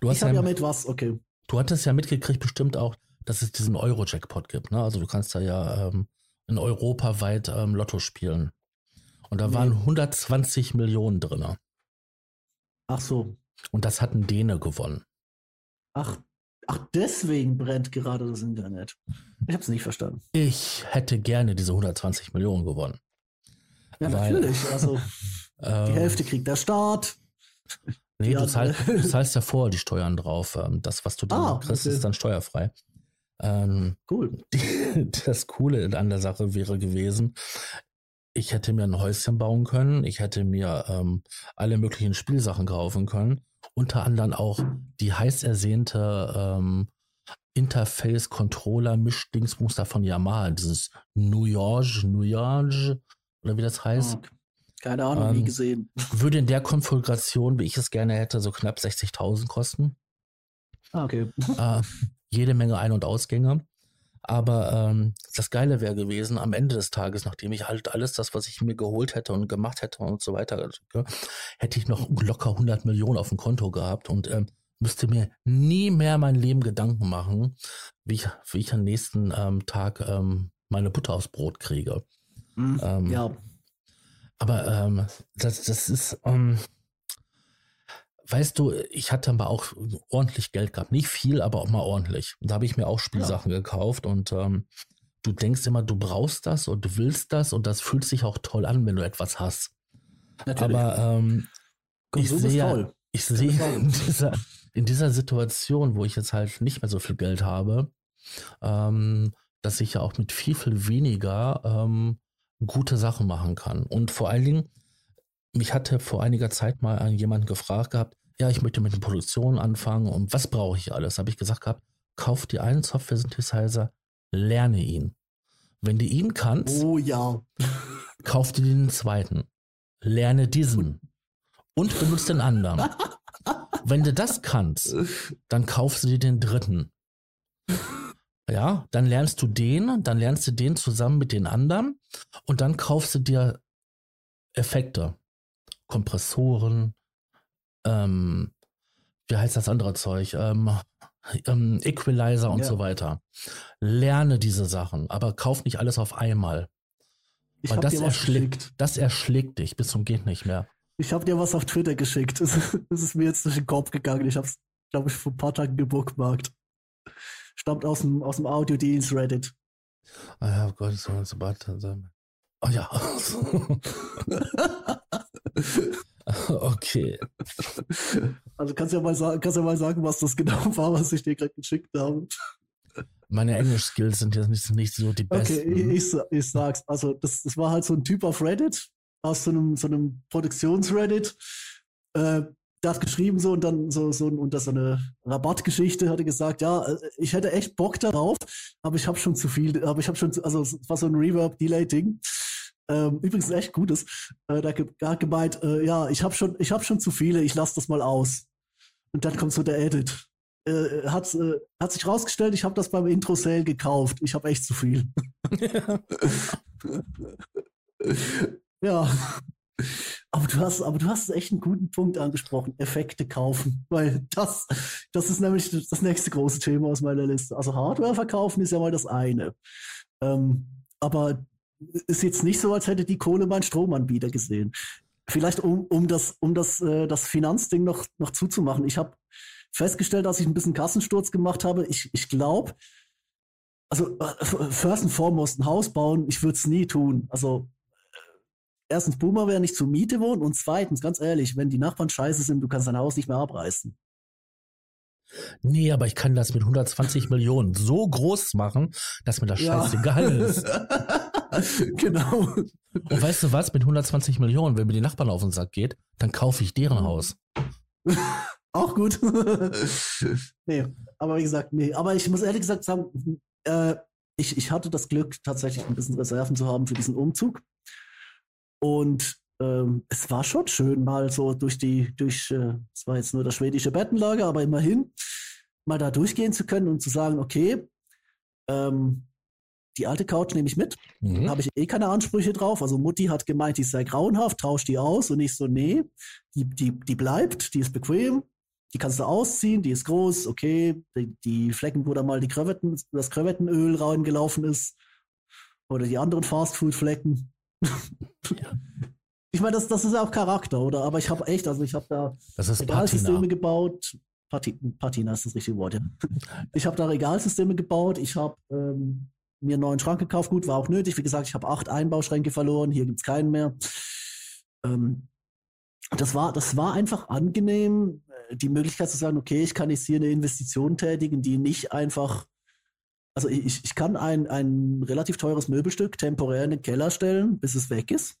Du hast ich habe ja, ja mit was, okay. Du hattest ja mitgekriegt bestimmt auch, dass es diesen Euro-Jackpot gibt. Ne? Also du kannst da ja ähm, in Europa weit ähm, Lotto spielen. Und da nee. waren 120 Millionen drin. Ach so. Und das hat ein Däne gewonnen. Ach, ach, deswegen brennt gerade das Internet. Ich habe es nicht verstanden. Ich hätte gerne diese 120 Millionen gewonnen. Ja, weil, natürlich. Also die Hälfte kriegt der Staat. Nee, du, zahl, du, zahlst ja vorher die Steuern drauf. Ähm, das, was du dann ah, kriegst, okay. ist dann steuerfrei. Ähm, cool. Die, das Coole an der Sache wäre gewesen, ich hätte mir ein Häuschen bauen können, ich hätte mir ähm, alle möglichen Spielsachen kaufen können, unter anderem auch die heiß ersehnte ähm, Interface-Controller-Mischdingsmuster von Yamaha, dieses New York, New York, oder wie das heißt. Okay. Keine Ahnung, ähm, nie gesehen. Würde in der Konfiguration, wie ich es gerne hätte, so knapp 60.000 kosten. Ah, okay. Äh, jede Menge Ein- und Ausgänge. Aber ähm, das Geile wäre gewesen, am Ende des Tages, nachdem ich halt alles das, was ich mir geholt hätte und gemacht hätte und so weiter, hätte ich noch locker 100 Millionen auf dem Konto gehabt und ähm, müsste mir nie mehr mein Leben Gedanken machen, wie ich, wie ich am nächsten ähm, Tag ähm, meine Butter aufs Brot kriege. Mhm, ja. Aber ähm, das, das ist, ähm, weißt du, ich hatte mal auch ordentlich Geld gehabt. Nicht viel, aber auch mal ordentlich. Da habe ich mir auch Spielsachen ja. gekauft und ähm, du denkst immer, du brauchst das und du willst das und das fühlt sich auch toll an, wenn du etwas hast. Natürlich. Aber ähm, ich sehe, ich sehe in dieser, in dieser Situation, wo ich jetzt halt nicht mehr so viel Geld habe, ähm, dass ich ja auch mit viel, viel weniger ähm, gute Sachen machen kann. Und vor allen Dingen, mich hatte vor einiger Zeit mal jemand gefragt gehabt, ja, ich möchte mit der Produktion anfangen und was brauche ich alles? Habe ich gesagt gehabt, kauf dir einen Software-Synthesizer, lerne ihn. Wenn du ihn kannst, oh ja, kauf dir den zweiten, lerne diesen und benutze den anderen. Wenn du das kannst, dann kaufst du dir den dritten. Ja, dann lernst du den, dann lernst du den zusammen mit den anderen und dann kaufst du dir Effekte, Kompressoren, ähm, wie heißt das andere Zeug? Ähm, ähm, Equalizer und ja. so weiter. Lerne diese Sachen, aber kauf nicht alles auf einmal. Ich Weil das erschlägt, das erschlägt dich bis zum geht nicht mehr. Ich habe dir was auf Twitter geschickt. Das, das ist mir jetzt durch den Kopf gegangen. Ich habe es, glaube ich, vor ein paar Tagen gebookmarkt. Stammt aus dem, aus dem Audio-Dienst Reddit. Ah ja, oh Gott, so, so bad. Oh ja. Okay. Also kannst ja mal sagen, kannst ja mal sagen, was das genau war, was ich dir gerade geschickt habe. Meine Englisch-Skills sind jetzt nicht, nicht so die besten. Okay, ich, ich sag's. Also, das, das war halt so ein Typ auf Reddit, aus so einem, so einem Produktions-Reddit. Äh, der hat geschrieben so und dann so, so unter so eine Rabattgeschichte hat er gesagt, ja, äh, ich hätte echt Bock darauf, aber ich habe schon zu viel, aber ich habe schon, zu, also es war so ein Reverb-Delay-Ding. Ähm, übrigens echt gutes. Äh, da hat gemeint, äh, ja, ich habe schon, ich habe schon zu viele, ich lasse das mal aus. Und dann kommt so der Edit. Äh, hat, äh, hat sich rausgestellt, ich habe das beim Intro-Sale gekauft. Ich habe echt zu viel. ja. Aber du hast, aber du hast echt einen guten Punkt angesprochen. Effekte kaufen. Weil das, das ist nämlich das nächste große Thema aus meiner Liste. Also Hardware verkaufen ist ja mal das eine. Ähm, aber ist jetzt nicht so, als hätte die Kohle meinen Stromanbieter gesehen. Vielleicht um, um das, um das, äh, das Finanzding noch, noch zuzumachen. Ich habe festgestellt, als ich ein bisschen Kassensturz gemacht habe, ich, ich glaube, also äh, first and foremost ein Haus bauen, ich würde es nie tun. Also erstens, Boomer wäre nicht zur Miete wohnen und zweitens, ganz ehrlich, wenn die Nachbarn scheiße sind, du kannst dein Haus nicht mehr abreißen. Nee, aber ich kann das mit 120 Millionen so groß machen, dass mir das ja. scheißegal ist. genau. Und weißt du was? Mit 120 Millionen, wenn mir die Nachbarn auf den Sack geht, dann kaufe ich deren Haus. Auch gut. nee, aber wie gesagt, nee. Aber ich muss ehrlich gesagt sagen, äh, ich, ich hatte das Glück, tatsächlich ein bisschen Reserven zu haben für diesen Umzug. Und ähm, es war schon schön, mal so durch die, durch, äh, es war jetzt nur das schwedische Bettenlager, aber immerhin mal da durchgehen zu können und zu sagen, okay, ähm, die alte Couch nehme ich mit. Mhm. Da habe ich eh keine Ansprüche drauf. Also Mutti hat gemeint, die sei grauenhaft, tausch die aus. Und ich so, nee, die, die, die bleibt, die ist bequem, die kannst du ausziehen, die ist groß, okay. Die, die Flecken, wo da mal die Krevetten, das Krevettenöl reingelaufen ist. Oder die anderen Fastfood-Flecken. Ja. Ich meine, das, das ist auch Charakter, oder? Aber ich habe echt, also ich habe da Regalsysteme gebaut. Pati, Patina ist das richtige Wort, ja. Ich habe da Regalsysteme gebaut. Ich habe ähm, mir einen neuen Schrank gekauft. Gut, war auch nötig. Wie gesagt, ich habe acht Einbauschränke verloren. Hier gibt es keinen mehr. Ähm, das war, das war einfach angenehm, äh, die Möglichkeit zu sagen, okay, ich kann jetzt hier eine Investition tätigen, die nicht einfach, also ich, ich kann ein, ein relativ teures Möbelstück temporär in den Keller stellen, bis es weg ist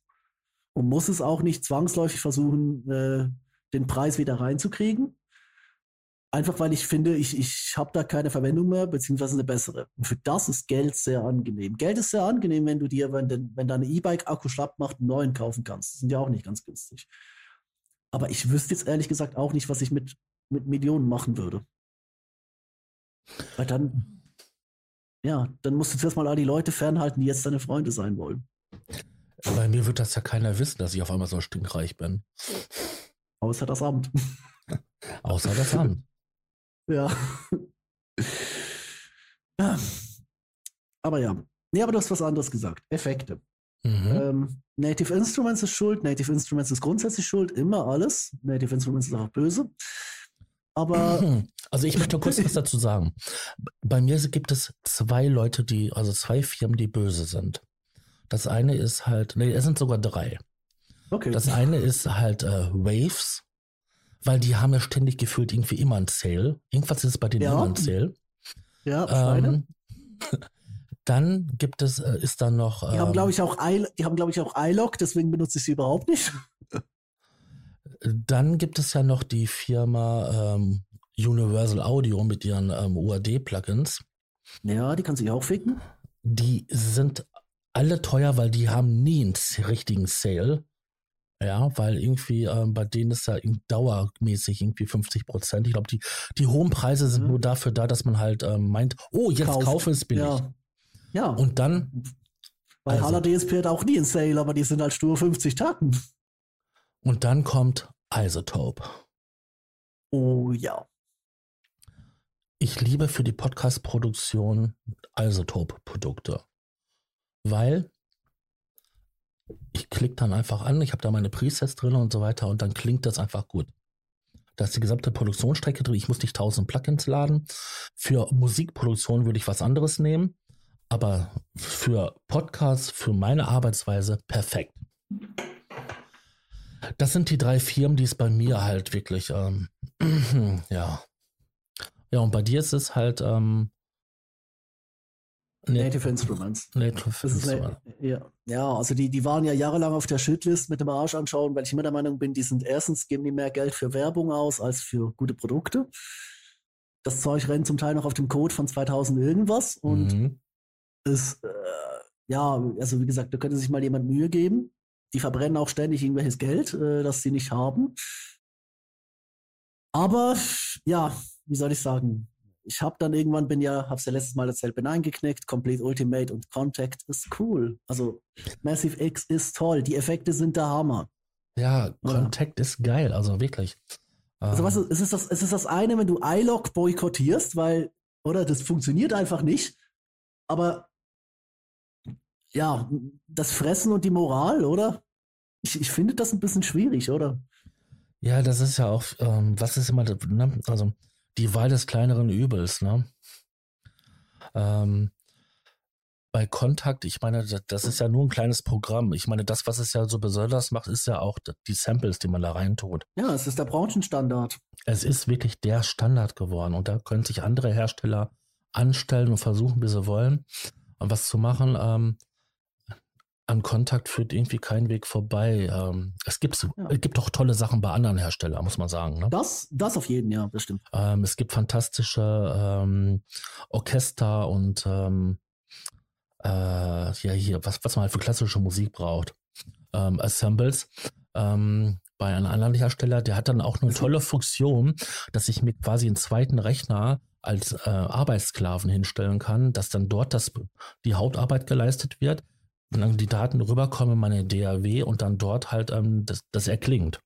und muss es auch nicht zwangsläufig versuchen, äh, den Preis wieder reinzukriegen. Einfach weil ich finde, ich, ich habe da keine Verwendung mehr, beziehungsweise eine bessere. Und für das ist Geld sehr angenehm. Geld ist sehr angenehm, wenn du dir, wenn, wenn deine E-Bike-Akku schlapp macht, einen neuen kaufen kannst. Die sind ja auch nicht ganz günstig. Aber ich wüsste jetzt ehrlich gesagt auch nicht, was ich mit, mit Millionen machen würde. Weil dann, ja, dann musst du zuerst mal all die Leute fernhalten, die jetzt deine Freunde sein wollen. Bei mir wird das ja keiner wissen, dass ich auf einmal so stinkreich bin. Außer das Amt. Außer das Amt. Ja. Aber ja. Nee, aber du hast was anderes gesagt. Effekte. Mhm. Ähm, Native Instruments ist schuld, Native Instruments ist grundsätzlich schuld, immer alles. Native Instruments ist auch böse. Aber. Also ich möchte kurz was dazu sagen. Bei mir gibt es zwei Leute, die, also zwei Firmen, die böse sind. Das eine ist halt, nee, es sind sogar drei. Okay. Das eine ist halt äh, Waves, weil die haben ja ständig gefühlt irgendwie immer ein Sale. Irgendwas ist bei denen ja. immer ein Sale. Ja, ähm, Dann gibt es, äh, ist dann noch. Die ähm, haben, glaube ich, auch I, die haben, glaube ich, auch iLog, deswegen benutze ich sie überhaupt nicht. Dann gibt es ja noch die Firma ähm, Universal Audio mit ihren ähm, UAD-Plugins. Ja, die kann sich auch ficken. Die sind alle teuer, weil die haben nie einen richtigen Sale. Ja, weil irgendwie ähm, bei denen ist ja dauermäßig irgendwie 50 Prozent. Ich glaube, die, die hohen Preise sind mhm. nur dafür da, dass man halt ähm, meint, oh, jetzt Kauft. kaufe es billig. Ja. Ja. Und dann. Weil also, DSP hat auch nie ein Sale, aber die sind halt stur 50 Tacken. Und dann kommt Isotope. Oh ja. Ich liebe für die Podcast-Produktion Isotope-Produkte. Weil ich klicke dann einfach an, ich habe da meine Presets drin und so weiter und dann klingt das einfach gut. Da ist die gesamte Produktionsstrecke drin. Ich muss nicht tausend Plugins laden. Für Musikproduktion würde ich was anderes nehmen. Aber für Podcasts, für meine Arbeitsweise perfekt. Das sind die drei Firmen, die es bei mir halt wirklich, ähm, ja. Ja, und bei dir ist es halt, ähm, Native Instruments. Native Instruments. Ja, ja, also die, die waren ja jahrelang auf der Shitlist mit dem Arsch anschauen, weil ich immer der Meinung bin, die sind erstens, geben die mehr Geld für Werbung aus als für gute Produkte. Das Zeug rennt zum Teil noch auf dem Code von 2000 irgendwas und mhm. ist, äh, ja, also wie gesagt, da könnte sich mal jemand Mühe geben. Die verbrennen auch ständig irgendwelches Geld, äh, das sie nicht haben. Aber ja, wie soll ich sagen? Ich habe dann irgendwann bin ja, hab's ja letztes Mal erzählt, bin eingeknickt. Complete Ultimate und Contact ist cool. Also Massive X ist toll. Die Effekte sind der Hammer. Ja, Contact ja. ist geil. Also wirklich. Also was es ist das, es ist das eine, wenn du iLog boykottierst, weil oder das funktioniert einfach nicht. Aber ja, das Fressen und die Moral, oder? Ich, ich finde das ein bisschen schwierig, oder? Ja, das ist ja auch, ähm, was ist immer, ne? also die Wahl des kleineren Übels, ne? Ähm, bei Kontakt, ich meine, das ist ja nur ein kleines Programm. Ich meine, das, was es ja so besonders macht, ist ja auch die Samples, die man da reintut. Ja, es ist der Branchenstandard. Es ist wirklich der Standard geworden und da können sich andere Hersteller anstellen und versuchen, wie sie wollen, was zu machen. Ähm, an Kontakt führt irgendwie kein Weg vorbei. Ähm, es gibt, ja. es gibt auch tolle Sachen bei anderen Herstellern, muss man sagen. Ne? Das, das auf jeden, ja, das stimmt. Ähm, es gibt fantastische ähm, Orchester und ähm, äh, ja hier, was, was man halt für klassische Musik braucht. Ähm, Assembles. Ähm, bei einem anderen Hersteller, der hat dann auch eine tolle Funktion, dass ich mir quasi einen zweiten Rechner als äh, Arbeitssklaven hinstellen kann, dass dann dort das, die Hauptarbeit geleistet wird und dann die Daten rüberkommen in meine DAW und dann dort halt ähm, das, das erklingt.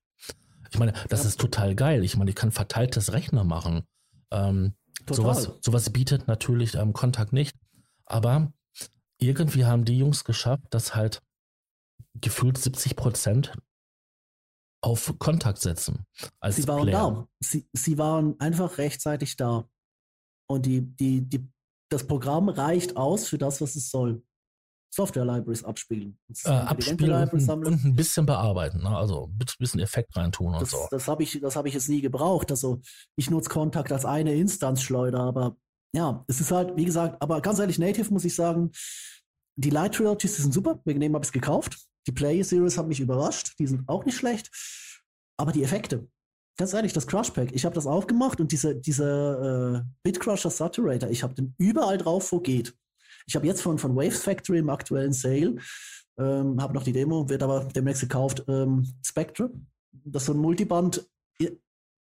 Ich meine, das ja. ist total geil. Ich meine, ich kann verteiltes Rechner machen. Ähm, sowas, sowas bietet natürlich ähm, Kontakt nicht. Aber irgendwie haben die Jungs geschafft, dass halt gefühlt 70 Prozent auf Kontakt setzen. Als sie waren Player. da. Sie, sie waren einfach rechtzeitig da. Und die, die, die, das Programm reicht aus für das, was es soll. Software-Libraries abspielen. Äh, abspielen und, und, ein bisschen bearbeiten, ne? also ein bisschen Effekt reintun und das, so. Das habe ich, hab ich jetzt nie gebraucht. Also ich nutze Kontakt als eine Instanzschleuder, aber ja, es ist halt, wie gesagt, aber ganz ehrlich, Native muss ich sagen, die Light Trilogies, die sind super, wegen dem habe ich es gekauft. Die Play Series haben mich überrascht, die sind auch nicht schlecht. Aber die Effekte, ganz ehrlich, das Crush Pack, ich habe das aufgemacht und diese, diese äh, Bitcrusher Saturator, ich habe den überall drauf, wo geht. Ich habe jetzt von, von Waves Factory im aktuellen Sale, ähm, habe noch die Demo, wird aber demnächst gekauft, ähm, Spectre. Das ist so ein Multiband,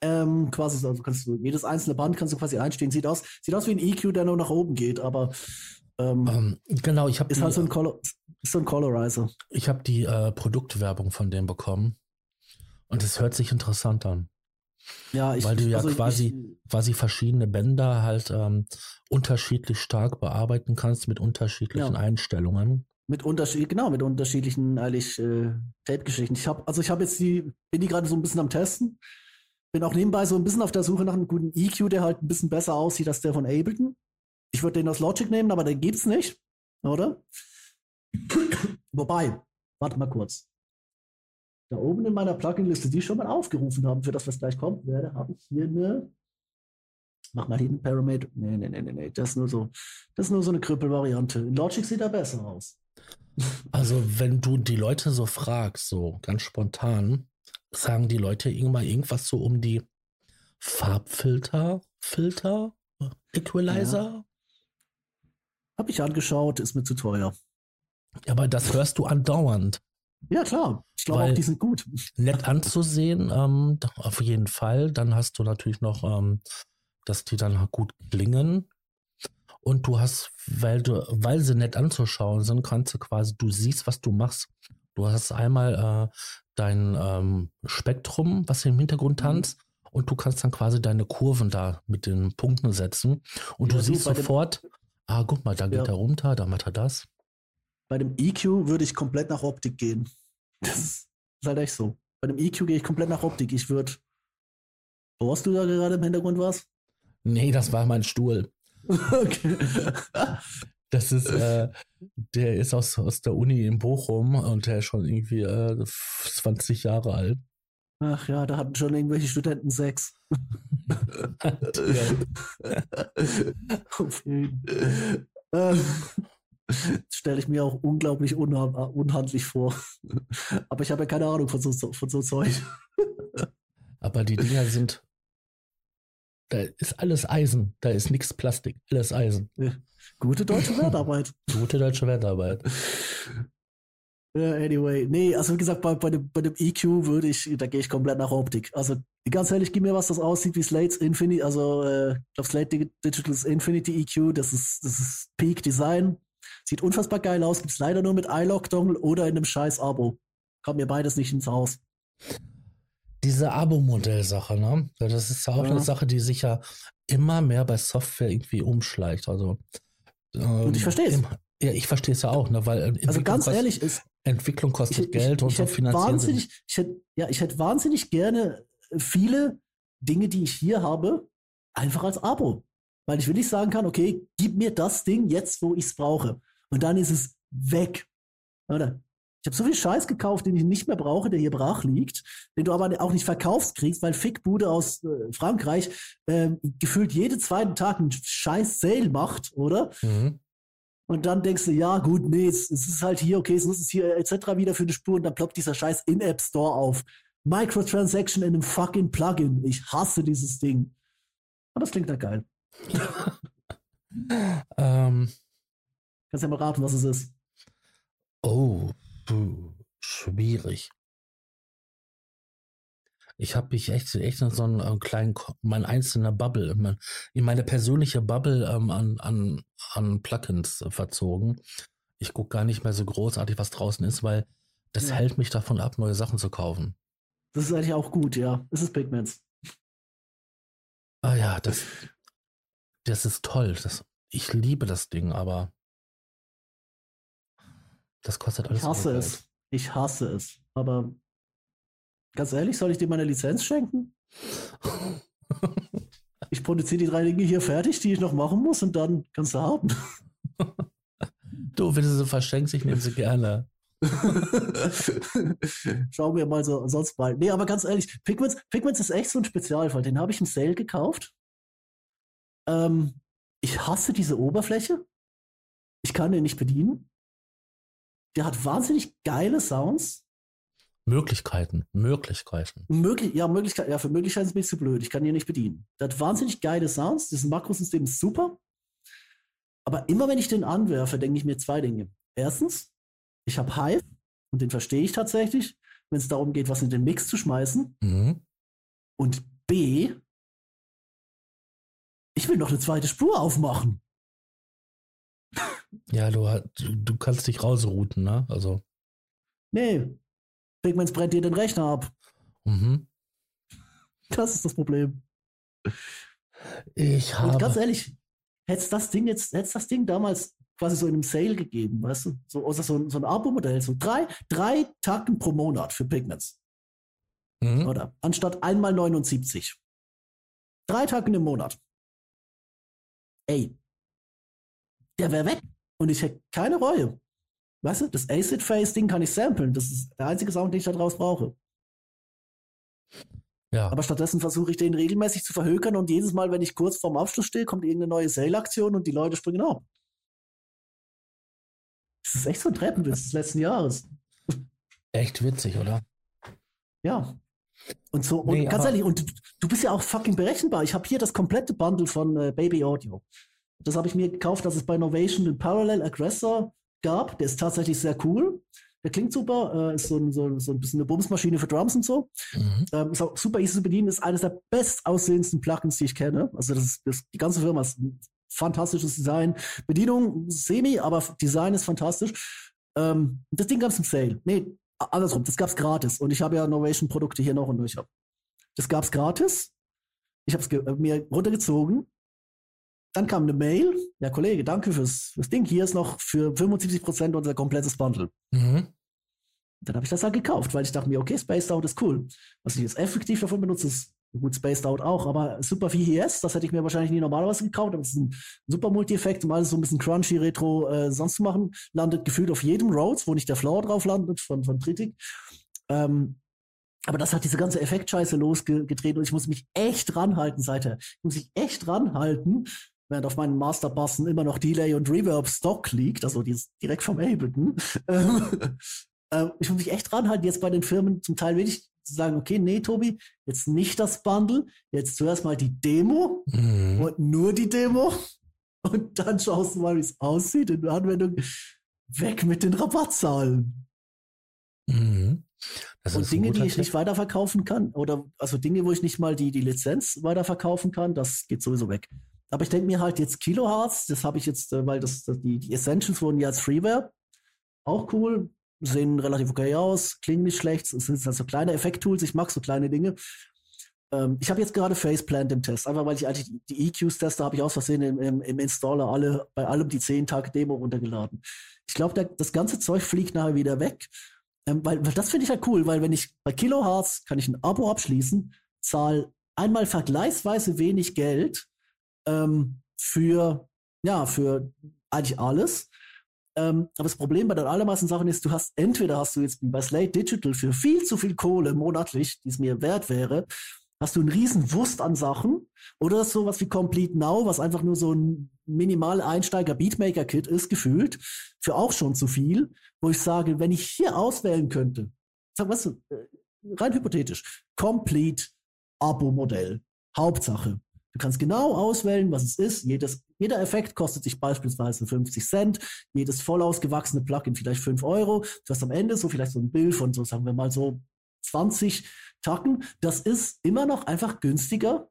ähm, quasi, also kannst du, jedes einzelne Band kannst du quasi einstehen. Sieht aus, sieht aus wie ein EQ, der nur nach oben geht, aber ähm, ähm, genau, ich habe ist halt so ein, Color, ist so ein Colorizer. Ich habe die äh, Produktwerbung von dem bekommen und es hört sich interessant an. Ja, ich, Weil du ja also quasi, ich, quasi verschiedene Bänder halt ähm, unterschiedlich stark bearbeiten kannst mit unterschiedlichen ja. Einstellungen. Mit Unterschied, genau, mit unterschiedlichen eigentlich äh, Tape-Geschichten. Ich habe, also ich habe jetzt die, bin die gerade so ein bisschen am Testen. Bin auch nebenbei so ein bisschen auf der Suche nach einem guten EQ, der halt ein bisschen besser aussieht als der von Ableton. Ich würde den aus Logic nehmen, aber den gibt's nicht, oder? Wobei, warte mal kurz da oben in meiner Plugin-Liste, die ich schon mal aufgerufen habe, für das, was gleich kommt, werde, habe ich hier eine. Mach mal hier einen Parameter. Nee, nee, nee, nee, nee. Das ist nur so, das ist nur so eine Krüppel-Variante. In Logic sieht er besser aus. Also, wenn du die Leute so fragst, so ganz spontan, sagen die Leute irgendwann irgendwas so um die Farbfilter, Filter, Equalizer? Ja. Habe ich angeschaut, ist mir zu teuer. Aber das hörst du andauernd. Ja, klar. Ich glaube auch, die sind gut. Nett anzusehen, ähm, auf jeden Fall. Dann hast du natürlich noch, ähm, dass die dann gut klingen. Und du hast, weil du, weil sie nett anzuschauen sind, kannst du quasi, du siehst, was du machst. Du hast einmal äh, dein ähm, Spektrum, was im Hintergrund mhm. tanzt, mhm. und du kannst dann quasi deine Kurven da mit den Punkten setzen. Und ja, du siehst sofort, ah, guck mal, da geht ja. er runter, da macht er das. Bei dem EQ würde ich komplett nach Optik gehen. Das ist halt echt so. Bei dem EQ gehe ich komplett nach Optik. Ich würde. Wo hast du da gerade im Hintergrund was? Nee, das war mein Stuhl. okay. Das ist, äh, der ist aus, aus der Uni in Bochum und der ist schon irgendwie äh, 20 Jahre alt. Ach ja, da hatten schon irgendwelche Studenten Sex. Auf jeden. Stelle ich mir auch unglaublich unha unhandlich vor. Aber ich habe ja keine Ahnung von so, von so Zeug. Aber die Dinger sind, da ist alles Eisen, da ist nichts Plastik, alles Eisen. Gute deutsche Wertarbeit. Gute deutsche Wertarbeit. Ja, anyway. Nee, also wie gesagt, bei, bei, dem, bei dem EQ würde ich, da gehe ich komplett nach Optik. Also ganz ehrlich, gib mir was, das aussieht wie Slates Infinity, also äh, ich glaube Slate Digital's Infinity EQ, das ist, das ist Peak Design. Sieht unfassbar geil aus, gibt's leider nur mit iLock-Dongle oder in einem scheiß Abo. Kommt mir beides nicht ins Haus. Diese Abo-Modell-Sache, ne? Das ist ja auch ja. eine Sache, die sich ja immer mehr bei Software irgendwie umschleicht. Also ähm, Und ich verstehe es. Ja, ich verstehe es ja auch, ne? Weil äh, also ganz ehrlich ist Entwicklung kostet ich, Geld ich, und so finanzieren wahnsinnig, ich hätte, ja, ich hätte wahnsinnig gerne viele Dinge, die ich hier habe, einfach als Abo. Weil ich wirklich sagen kann, okay, gib mir das Ding jetzt, wo ich es brauche. Und dann ist es weg. Oder? Ich habe so viel Scheiß gekauft, den ich nicht mehr brauche, der hier brach liegt, den du aber auch nicht verkaufst kriegst, weil Fickbude aus äh, Frankreich äh, gefühlt jeden zweiten Tag einen scheiß Sale macht, oder? Mhm. Und dann denkst du, ja, gut, nee, es, es ist halt hier, okay, es ist hier etc. wieder für eine Spur und dann ploppt dieser scheiß In-App-Store auf. Microtransaction in einem fucking Plugin. Ich hasse dieses Ding. Aber das klingt ja geil. ähm, Kannst ja mal raten, was es ist. Oh, schwierig. Ich habe mich echt, echt in so einen äh, kleinen, mein einzelner Bubble, mein, in meine persönliche Bubble ähm, an, an, an Plugins verzogen. Ich gucke gar nicht mehr so großartig, was draußen ist, weil das ja. hält mich davon ab, neue Sachen zu kaufen. Das ist eigentlich auch gut, ja. Das ist Pigments. Ah ja, das, das ist toll. Das, ich liebe das Ding, aber das kostet alles. Ich hasse es. Ich hasse es. Aber ganz ehrlich, soll ich dir meine Lizenz schenken? ich produziere die drei Dinge hier fertig, die ich noch machen muss, und dann kannst du haben. du, wenn du sie verschenkst, ich nehme sie gerne. Schauen wir mal so sonst bald. Nee, aber ganz ehrlich, Pigments, Pigments ist echt so ein Spezialfall. Den habe ich im Sale gekauft. Ähm, ich hasse diese Oberfläche. Ich kann den nicht bedienen. Der hat wahnsinnig geile Sounds. Möglichkeiten, Möglichkeiten. Möglich, ja, Möglichkeiten, ja, für Möglichkeiten bin ich zu blöd. Ich kann den nicht bedienen. Der hat wahnsinnig geile Sounds. Das Makrosystem ist super. Aber immer wenn ich den anwerfe, denke ich mir zwei Dinge. Erstens, ich habe Hive und den verstehe ich tatsächlich, wenn es darum geht, was in den Mix zu schmeißen. Mhm. Und B, ich will noch eine zweite Spur aufmachen. Ja, du, du kannst dich rausrouten, ne? Also. Nee. Pigments brennt dir den Rechner ab. Mhm. Das ist das Problem. Ich habe. Und ganz ehrlich, hätte das Ding jetzt, hätte das Ding damals quasi so in einem Sale gegeben, weißt du? So, also so, so ein Abo-Modell, so drei, drei Tacken pro Monat für Pigments. Mhm. Oder? Anstatt einmal 79. Drei Tacken im Monat. Ey, der wäre weg und ich hätte keine Reue. Weißt du, das Acid-Face-Ding kann ich samplen. Das ist der einzige Sound, den ich da draus brauche. Ja. Aber stattdessen versuche ich den regelmäßig zu verhökern und jedes Mal, wenn ich kurz vorm Abschluss stehe, kommt irgendeine neue Sale-Aktion und die Leute springen auf. Das ist echt so ein Treppenwitz des letzten Jahres. Echt witzig, oder? Ja. Und so, und nee, ganz ehrlich, und du, du, bist ja auch fucking berechenbar. Ich habe hier das komplette Bundle von äh, Baby Audio. Das habe ich mir gekauft, dass es bei Novation den Parallel Aggressor gab. Der ist tatsächlich sehr cool. Der klingt super, äh, ist so ein, so, so ein bisschen eine Bumsmaschine für Drums und so. Mhm. Ähm, ist auch super easy zu bedienen, ist eines der bestaussehendsten Plugins, die ich kenne. Also das ist, das, die ganze Firma ist ein fantastisches Design. Bedienung semi, aber Design ist fantastisch. Ähm, das Ding gab es im Sale. Nee, andersrum, das gab es gratis. Und ich habe ja Novation-Produkte hier noch und durch. Das gab es gratis. Ich habe es äh, mir runtergezogen dann kam eine Mail, ja Kollege, danke fürs, fürs Ding, hier ist noch für 75% unser komplettes Bundle. Mhm. Dann habe ich das halt gekauft, weil ich dachte mir, okay, Spaced Out ist cool. Was ich jetzt effektiv davon benutze, ist gut Spaced Out auch, aber super VHS, das hätte ich mir wahrscheinlich nie normalerweise gekauft, aber es ist ein super Multi-Effekt, um alles so ein bisschen crunchy, retro äh, sonst zu machen. Landet gefühlt auf jedem Rhodes, wo nicht der Floor drauf landet von, von Tritic. Ähm, aber das hat diese ganze Effektscheiße losgedreht und ich muss mich echt ranhalten seither. Ich muss mich echt ranhalten, während auf meinen Masterbassen immer noch Delay und Reverb Stock liegt, also die direkt vom Ableton. Ähm, äh, ich muss mich echt ranhalten, jetzt bei den Firmen zum Teil wirklich zu sagen, okay, nee, Tobi, jetzt nicht das Bundle, jetzt zuerst mal die Demo mhm. und nur die Demo und dann schaust du mal, wie es aussieht in der Anwendung. Weg mit den Rabattzahlen. Mhm. und Dinge, die ich nicht weiterverkaufen kann, oder also Dinge, wo ich nicht mal die, die Lizenz weiterverkaufen kann, das geht sowieso weg. Aber ich denke mir halt jetzt Kilohertz, das habe ich jetzt, äh, weil das, die, die Essentials wurden ja als Freeware. Auch cool, sehen relativ okay aus, klingen nicht schlecht, es sind halt so kleine Effekttools, ich mag so kleine Dinge. Ähm, ich habe jetzt gerade Faceplant im Test, einfach weil ich eigentlich die EQs teste, habe ich aus Versehen im, im, im, Installer alle, bei allem die 10 Tage Demo runtergeladen. Ich glaube, das ganze Zeug fliegt nachher wieder weg. Ähm, weil, weil das finde ich halt cool, weil wenn ich bei Kilohertz kann ich ein Abo abschließen, zahle einmal vergleichsweise wenig Geld ähm, für, ja, für eigentlich alles. Ähm, aber das Problem bei den allermeisten Sachen ist, du hast entweder hast du jetzt bei Slate Digital für viel zu viel Kohle monatlich, die es mir wert wäre, hast du einen riesen Wust an Sachen oder sowas wie Complete Now, was einfach nur so ein minimal Einsteiger Beatmaker Kit ist, gefühlt, für auch schon zu viel, wo ich sage, wenn ich hier auswählen könnte, sag was, äh, rein hypothetisch, Complete Abo-Modell, Hauptsache, Du kannst genau auswählen, was es ist. Jedes, jeder Effekt kostet sich beispielsweise 50 Cent, jedes voll ausgewachsene Plugin vielleicht 5 Euro. Du hast am Ende so vielleicht so ein Bild von so, sagen wir mal so 20 Tacken. Das ist immer noch einfach günstiger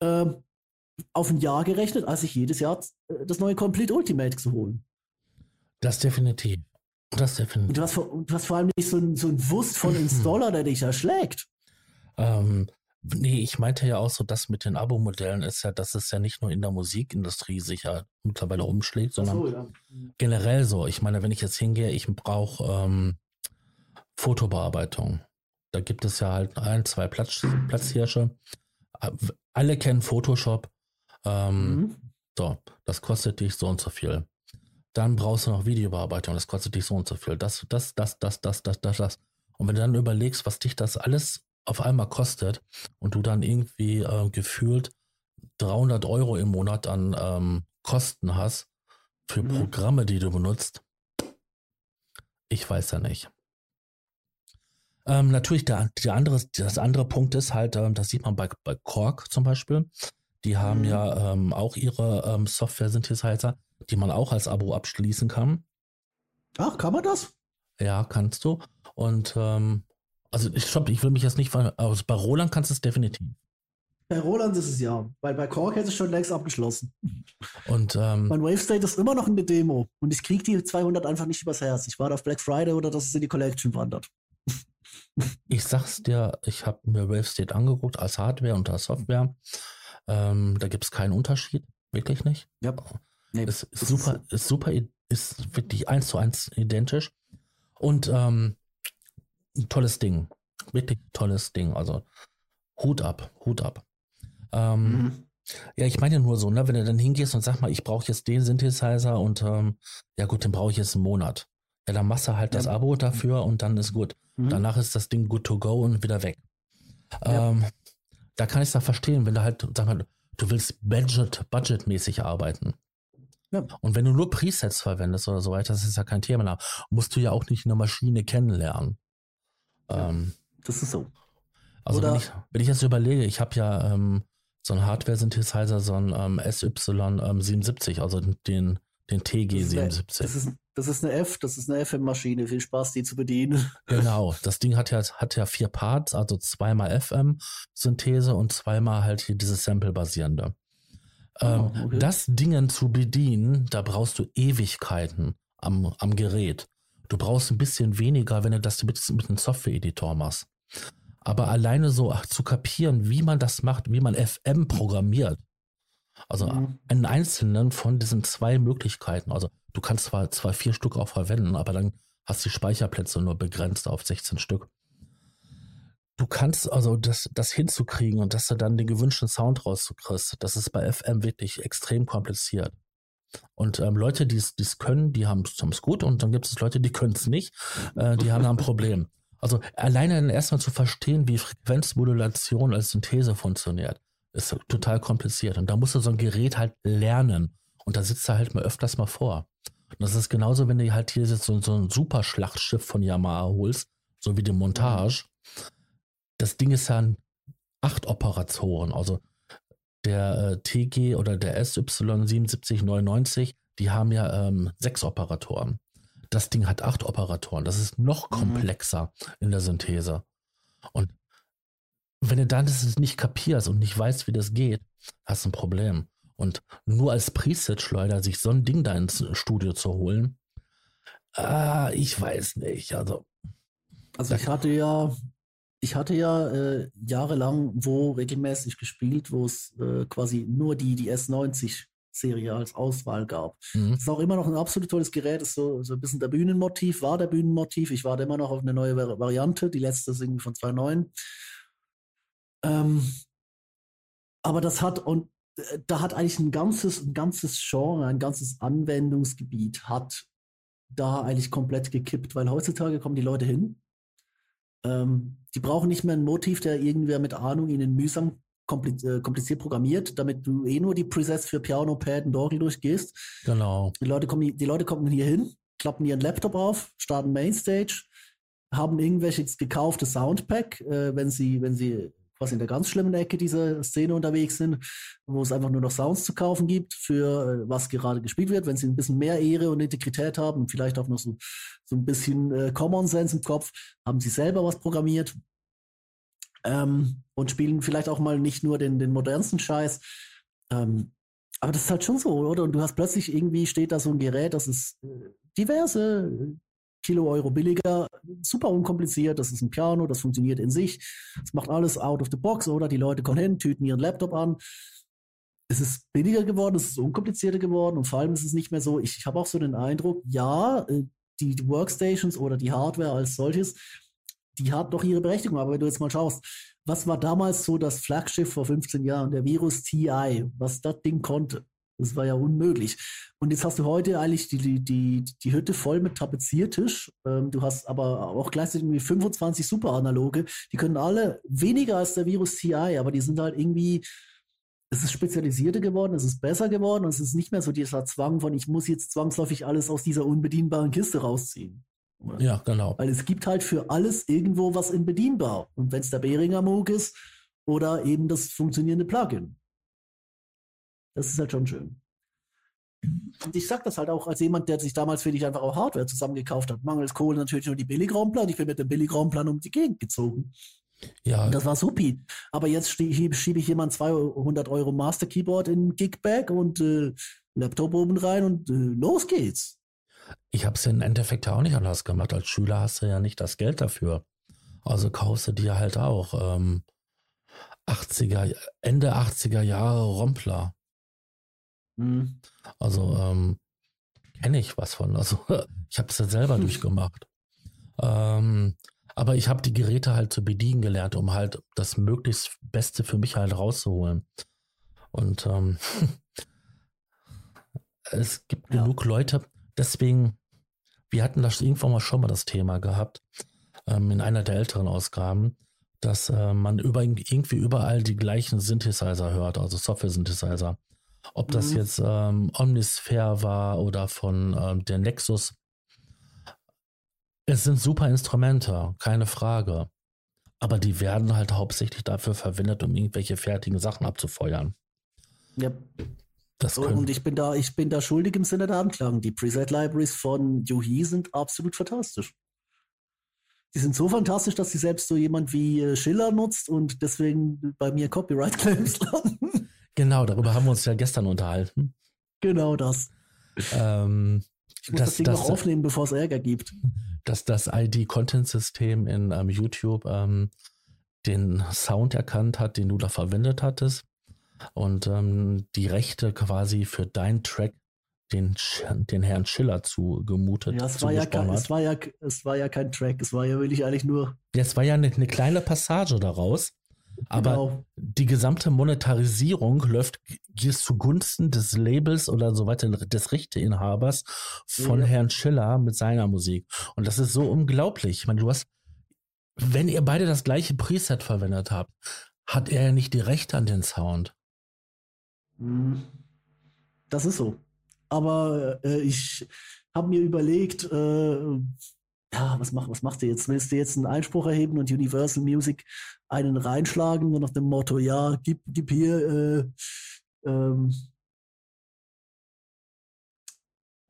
äh, auf ein Jahr gerechnet, als sich jedes Jahr äh, das neue Complete Ultimate zu holen. Das definitiv. Das definitiv. du hast, vor, du hast vor allem nicht so ein, so ein Wust von Installer, der dich erschlägt. Ähm, Nee, ich meinte ja auch so, dass mit den Abo-Modellen ist ja, dass es ja nicht nur in der Musikindustrie sich ja mittlerweile umschlägt, sondern so, ja. Mhm. generell so. Ich meine, wenn ich jetzt hingehe, ich brauche ähm, Fotobearbeitung. Da gibt es ja halt ein, zwei Platz, Platzhirsche. Alle kennen Photoshop. Ähm, mhm. So, das kostet dich so und so viel. Dann brauchst du noch Videobearbeitung, das kostet dich so und so viel. Das, das, das, das, das, das, das, das. Und wenn du dann überlegst, was dich das alles auf einmal kostet und du dann irgendwie äh, gefühlt 300 Euro im Monat an ähm, Kosten hast für mhm. Programme, die du benutzt, ich weiß ja nicht. Ähm, natürlich, der, der andere, das andere Punkt ist halt, ähm, das sieht man bei, bei Korg zum Beispiel. Die haben mhm. ja ähm, auch ihre ähm, Software-Synthesizer, die man auch als Abo abschließen kann. Ach, kann man das? Ja, kannst du. Und ähm, also ich glaube, ich will mich jetzt nicht also bei Roland kannst du es definitiv. Bei Roland ist es ja. Weil bei Korg hätte es schon längst abgeschlossen. Und ähm, mein Wavestate ist immer noch in der Demo. Und ich kriege die 200 einfach nicht übers Herz. Ich warte auf Black Friday oder dass es in die Collection wandert. ich sag's dir, ich habe mir Wavestate angeguckt als Hardware und als Software. Ähm, da gibt es keinen Unterschied. Wirklich nicht. Ja. Nee, ist, ist super, ist super, ist wirklich eins zu eins identisch. Und ähm, ein tolles Ding. Wirklich tolles Ding. Also Hut ab, Hut ab. Ähm, mhm. Ja, ich meine nur so, ne, wenn du dann hingehst und sag mal, ich brauche jetzt den Synthesizer und ähm, ja gut, den brauche ich jetzt einen Monat. Ja, dann machst du halt ja. das Abo dafür und dann ist gut. Mhm. Danach ist das Ding good to go und wieder weg. Ja. Ähm, da kann ich es da verstehen, wenn du halt, sag mal, du willst Budget, budgetmäßig arbeiten. Ja. Und wenn du nur Presets verwendest oder so weiter, das ist ja kein Thema. Da musst du ja auch nicht eine Maschine kennenlernen. Ähm, das ist so. Also wenn ich, wenn ich jetzt überlege, ich habe ja ähm, so einen Hardware-Synthesizer, so einen ähm, SY77, also den, den TG77. Das ist, das ist eine F, das ist eine FM-Maschine. Viel Spaß, die zu bedienen. Genau, das Ding hat ja, hat ja vier Parts, also zweimal FM-Synthese und zweimal halt hier dieses Sample-basierende. Ähm, oh, okay. Das Dingen zu bedienen, da brauchst du Ewigkeiten am, am Gerät. Du brauchst ein bisschen weniger, wenn du das mit, mit einem Software-Editor machst. Aber alleine so zu kapieren, wie man das macht, wie man FM programmiert. Also mhm. einen einzelnen von diesen zwei Möglichkeiten. Also du kannst zwar, zwar vier Stück auch verwenden, aber dann hast du die Speicherplätze nur begrenzt auf 16 Stück. Du kannst also das, das hinzukriegen und dass du dann den gewünschten Sound rauskriegst, das ist bei FM wirklich extrem kompliziert. Und ähm, Leute, die es können, die haben es gut und dann gibt es Leute, die können es nicht, äh, die haben ein Problem. Also alleine erstmal zu verstehen, wie Frequenzmodulation als Synthese funktioniert, Ist total kompliziert. Und da musst du so ein Gerät halt lernen. Und da sitzt er halt mal öfters mal vor. Und das ist genauso, wenn du halt hier so, so ein super Schlachtschiff von Yamaha holst, so wie die Montage. Das Ding ist ja acht Operatoren. Also der äh, TG oder der SY7799, die haben ja ähm, sechs Operatoren. Das Ding hat acht Operatoren. Das ist noch mhm. komplexer mhm. in der Synthese. Und wenn du dann das nicht kapierst und nicht weißt, wie das geht, hast du ein Problem. Und nur als Preset-Schleuder sich so ein Ding da ins Studio zu holen, ah, ich weiß nicht. Also, also ich hatte ja, ich hatte ja äh, jahrelang wo regelmäßig gespielt, wo es äh, quasi nur die, die S90 Serie als Auswahl gab. Mhm. Das ist auch immer noch ein absolut tolles Gerät, das ist so, so ein bisschen der Bühnenmotiv, war der Bühnenmotiv. Ich warte immer noch auf eine neue Variante, die letzte ist irgendwie von 2.9. Ähm, aber das hat, und äh, da hat eigentlich ein ganzes, ein ganzes Genre, ein ganzes Anwendungsgebiet hat da eigentlich komplett gekippt, weil heutzutage kommen die Leute hin. Ähm, die brauchen nicht mehr ein Motiv, der irgendwer mit Ahnung ihnen mühsam äh, kompliziert programmiert, damit du eh nur die Presets für Piano, Pad und Orgel durchgehst. Genau. Die Leute kommen, die Leute kommen hier hin, klappen ihren Laptop auf, starten Mainstage, haben irgendwelches gekauftes Soundpack, äh, wenn sie, wenn sie quasi in der ganz schlimmen Ecke dieser Szene unterwegs sind, wo es einfach nur noch Sounds zu kaufen gibt für äh, was gerade gespielt wird. Wenn sie ein bisschen mehr Ehre und Integrität haben und vielleicht auch noch so, so ein bisschen äh, Common Sense im Kopf, haben sie selber was programmiert ähm, und spielen vielleicht auch mal nicht nur den, den modernsten Scheiß. Ähm, aber das ist halt schon so, oder? Und du hast plötzlich irgendwie steht da so ein Gerät, das ist äh, diverse Kilo Euro billiger, super unkompliziert, das ist ein Piano, das funktioniert in sich, es macht alles out of the box, oder? Die Leute kommen hin, tüten ihren Laptop an. Es ist billiger geworden, es ist unkomplizierter geworden und vor allem ist es nicht mehr so, ich, ich habe auch so den Eindruck, ja, äh, die Workstations oder die Hardware als solches, die hat doch ihre Berechtigung, aber wenn du jetzt mal schaust, was war damals so das Flaggschiff vor 15 Jahren, der Virus TI, was das Ding konnte? Das war ja unmöglich. Und jetzt hast du heute eigentlich die, die, die, die Hütte voll mit Tapeziertisch. Ähm, du hast aber auch gleichzeitig irgendwie 25 Super-Analoge. Die können alle weniger als der Virus TI, aber die sind halt irgendwie, es ist spezialisierter geworden, es ist besser geworden und es ist nicht mehr so dieser Zwang von, ich muss jetzt zwangsläufig alles aus dieser unbedienbaren Kiste rausziehen. Ja, genau. Weil es gibt halt für alles irgendwo was in bedienbar. Und wenn es der Behringer Moog ist oder eben das funktionierende Plugin. Das ist halt schon schön. Und ich sag das halt auch als jemand, der sich damals für dich einfach auch Hardware zusammengekauft hat. Mangels Kohle natürlich nur die Billigraumplan. Ich bin mit dem Billigraumplan um die Gegend gezogen. Ja. Und das war supi. Aber jetzt schiebe schieb ich jemand 200 Euro Master Keyboard in Gigbag und äh, Laptop oben rein und äh, los geht's. Ich habe es im Endeffekt auch nicht anders gemacht. Als Schüler hast du ja nicht das Geld dafür. Also kaufst du dir halt auch ähm, 80er, Ende 80er Jahre Rompler. Mhm. Also ähm, kenne ich was von. Also ich habe es ja selber durchgemacht. Ähm, aber ich habe die Geräte halt zu bedienen gelernt, um halt das möglichst Beste für mich halt rauszuholen. Und ähm, es gibt ja. genug Leute, deswegen, wir hatten das irgendwann mal schon mal das Thema gehabt, ähm, in einer der älteren Ausgaben, dass äh, man über, irgendwie überall die gleichen Synthesizer hört, also Software-Synthesizer. Ob das mhm. jetzt ähm, Omnisphere war oder von ähm, der Nexus. Es sind super Instrumente, keine Frage. Aber die werden halt hauptsächlich dafür verwendet, um irgendwelche fertigen Sachen abzufeuern. Ja. Das so, und ich bin da, ich bin da schuldig im Sinne der Anklagen. Die Preset Libraries von Yuhi sind absolut fantastisch. Die sind so fantastisch, dass sie selbst so jemand wie äh, Schiller nutzt und deswegen bei mir Copyright Claims landen. Genau, darüber haben wir uns ja gestern unterhalten. Genau das. Ähm, ich muss das, das Ding das, noch aufnehmen, bevor es Ärger gibt. Dass das ID-Content-System in ähm, YouTube ähm, den Sound erkannt hat, den du da verwendet hattest und ähm, die Rechte quasi für deinen Track den, den Herrn Schiller zugemutet. Ja, es war ja, kein, es, war ja, es war ja kein Track, es war ja wirklich eigentlich nur. Ja, es war ja eine, eine kleine Passage daraus. Aber genau. die gesamte Monetarisierung läuft zugunsten des Labels oder so weiter des Rechteinhabers von ja. Herrn Schiller mit seiner Musik. Und das ist so unglaublich. Ich meine, du hast, wenn ihr beide das gleiche Preset verwendet habt, hat er ja nicht die Rechte an den Sound. Hm. Das ist so. Aber äh, ich habe mir überlegt, äh, ja, was, mach, was machst du jetzt? Willst du jetzt einen Einspruch erheben und Universal Music einen reinschlagen, nur nach dem Motto, ja, gib, gib hier, äh, ähm,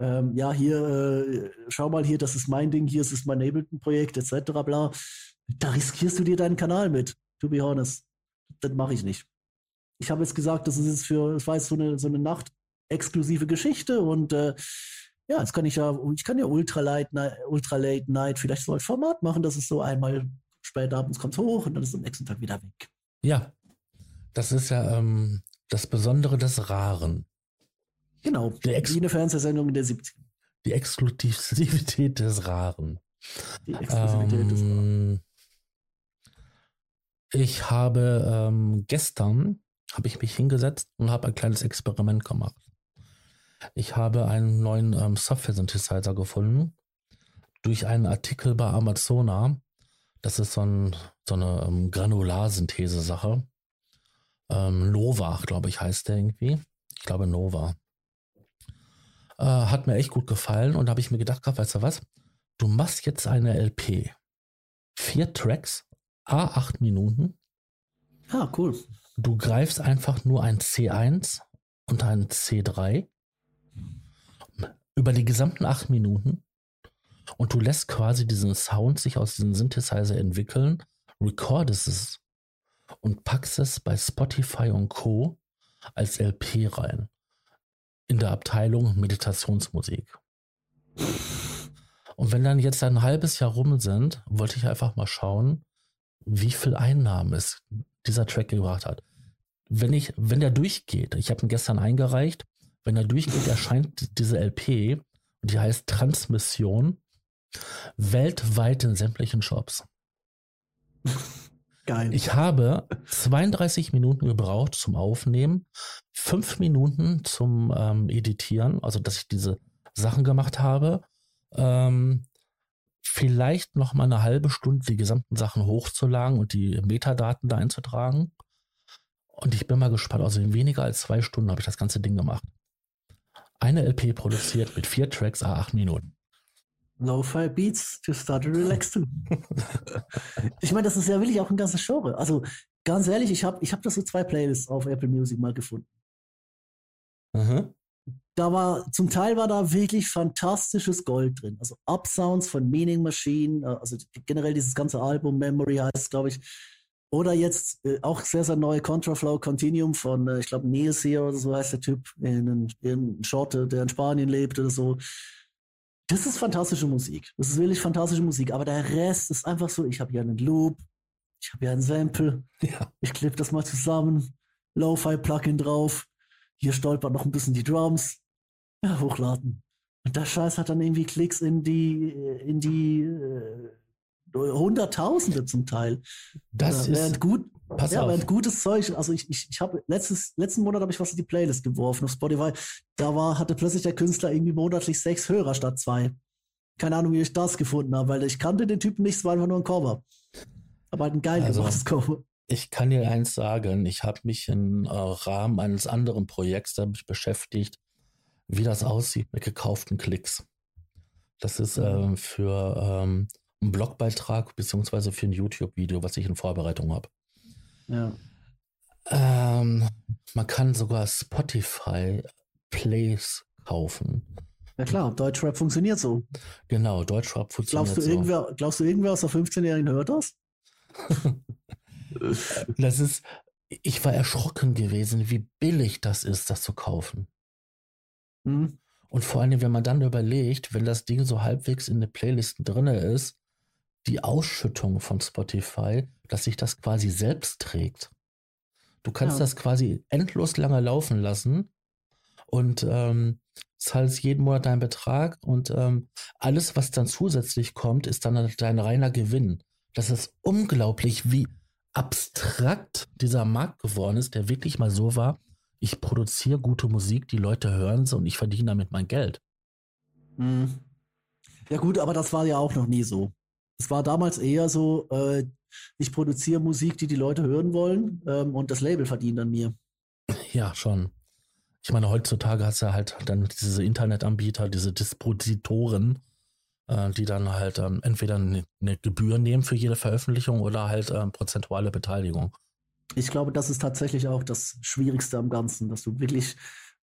ähm, ja, hier, äh, schau mal hier, das ist mein Ding, hier ist mein Ableton-Projekt, etc. bla. Da riskierst du dir deinen Kanal mit, to be honest. Das mache ich nicht. Ich habe jetzt gesagt, das ist jetzt für, das war jetzt so eine, so eine Nacht exklusive Geschichte und äh, ja, jetzt kann ich ja, ich kann ja Ultra Late, Ultra Late Night vielleicht so ein Format machen, dass es so einmal spät abends kommt hoch und dann ist es am nächsten Tag wieder weg. Ja, das ist ja ähm, das Besondere des Raren. Genau, die Ex wie eine Fernsehsendung in der 70 Die Exklusivität des Raren. Die Exklusivität ähm, des Raren. Ich habe ähm, gestern habe ich mich hingesetzt und habe ein kleines Experiment gemacht. Ich habe einen neuen ähm, Software-Synthesizer gefunden durch einen Artikel bei Amazona. Das ist so, ein, so eine ähm, Granularsynthese-Sache. Ähm, Nova, glaube ich, heißt der irgendwie. Ich glaube Nova. Äh, hat mir echt gut gefallen und da habe ich mir gedacht, weißt du was? Du machst jetzt eine LP. Vier Tracks, A8 Minuten. Ah, cool. Du greifst einfach nur ein C1 und ein C3 über die gesamten acht Minuten und du lässt quasi diesen Sound sich aus diesem Synthesizer entwickeln, recordest es und packst es bei Spotify und Co. als LP rein. In der Abteilung Meditationsmusik. Und wenn dann jetzt ein halbes Jahr rum sind, wollte ich einfach mal schauen, wie viel Einnahmen es dieser Track gebracht hat. Wenn ich, wenn der durchgeht, ich habe ihn gestern eingereicht, wenn er durchgeht, erscheint diese LP und die heißt Transmission weltweit in sämtlichen Shops. Geil. Ich habe 32 Minuten gebraucht zum Aufnehmen, fünf Minuten zum ähm, Editieren, also dass ich diese Sachen gemacht habe. Ähm, vielleicht noch mal eine halbe Stunde die gesamten Sachen hochzuladen und die Metadaten da einzutragen. Und ich bin mal gespannt, also in weniger als zwei Stunden habe ich das ganze Ding gemacht. Eine LP produziert mit vier Tracks a acht Minuten. Lo-Fi Beats to start to relax to. ich meine, das ist ja wirklich auch ein ganzes Genre. Also ganz ehrlich, ich habe ich hab das so zwei Playlists auf Apple Music mal gefunden. Mhm. Da war, zum Teil war da wirklich fantastisches Gold drin. Also Upsounds von Meaning Machine, äh, also generell dieses ganze Album Memory heißt, glaube ich, oder jetzt äh, auch sehr, sehr neue Contraflow Continuum von, äh, ich glaube, Nils hier oder so heißt der Typ, in, in Schotte, der in Spanien lebt oder so. Das ist fantastische Musik. Das ist wirklich fantastische Musik. Aber der Rest ist einfach so, ich habe hier einen Loop, ich habe hier einen Sample, ja. ich klippe das mal zusammen, Lo-Fi-Plugin drauf, hier stolpert noch ein bisschen die Drums, ja, hochladen. Und der Scheiß hat dann irgendwie Klicks in die, in die äh, Hunderttausende zum Teil. Das ja, ist gut. Pass ja, auf. gutes Zeug. Also ich, ich, ich habe letztes letzten Monat habe ich was in die Playlist geworfen auf Spotify. Da war hatte plötzlich der Künstler irgendwie monatlich sechs Hörer statt zwei. Keine Ahnung, wie ich das gefunden habe, weil ich kannte den Typen nicht. Es war einfach nur ein Cover. Aber halt ein geil also, gemachtes Cover. Ich kann dir eins sagen. Ich habe mich im äh, Rahmen eines anderen Projekts damit beschäftigt, wie das aussieht mit gekauften Klicks. Das ist äh, für ähm, einen Blogbeitrag beziehungsweise für ein YouTube-Video, was ich in Vorbereitung habe. Ja. Ähm, man kann sogar Spotify Plays kaufen. Ja klar, Deutschrap funktioniert so. Genau, Deutschrap funktioniert glaubst du, so. Irgendwer, glaubst du, irgendwer aus der 15-Jährigen hört das? das ist, ich war erschrocken gewesen, wie billig das ist, das zu kaufen. Mhm. Und vor allem, wenn man dann überlegt, wenn das Ding so halbwegs in den Playlisten drin ist, die Ausschüttung von Spotify, dass sich das quasi selbst trägt. Du kannst ja. das quasi endlos lange laufen lassen und ähm, zahlst jeden Monat deinen Betrag und ähm, alles, was dann zusätzlich kommt, ist dann dein reiner Gewinn. Das ist unglaublich, wie abstrakt dieser Markt geworden ist, der wirklich mal so war, ich produziere gute Musik, die Leute hören sie und ich verdiene damit mein Geld. Hm. Ja gut, aber das war ja auch noch nie so. Es war damals eher so, äh, ich produziere Musik, die die Leute hören wollen ähm, und das Label verdient an mir. Ja, schon. Ich meine, heutzutage hast du halt dann diese Internetanbieter, diese Dispositoren, äh, die dann halt ähm, entweder eine, eine, Gebühr nehmen für jede Veröffentlichung oder halt ähm, prozentuale Beteiligung. Ich glaube, das ist tatsächlich auch das Schwierigste am Ganzen, dass du wirklich,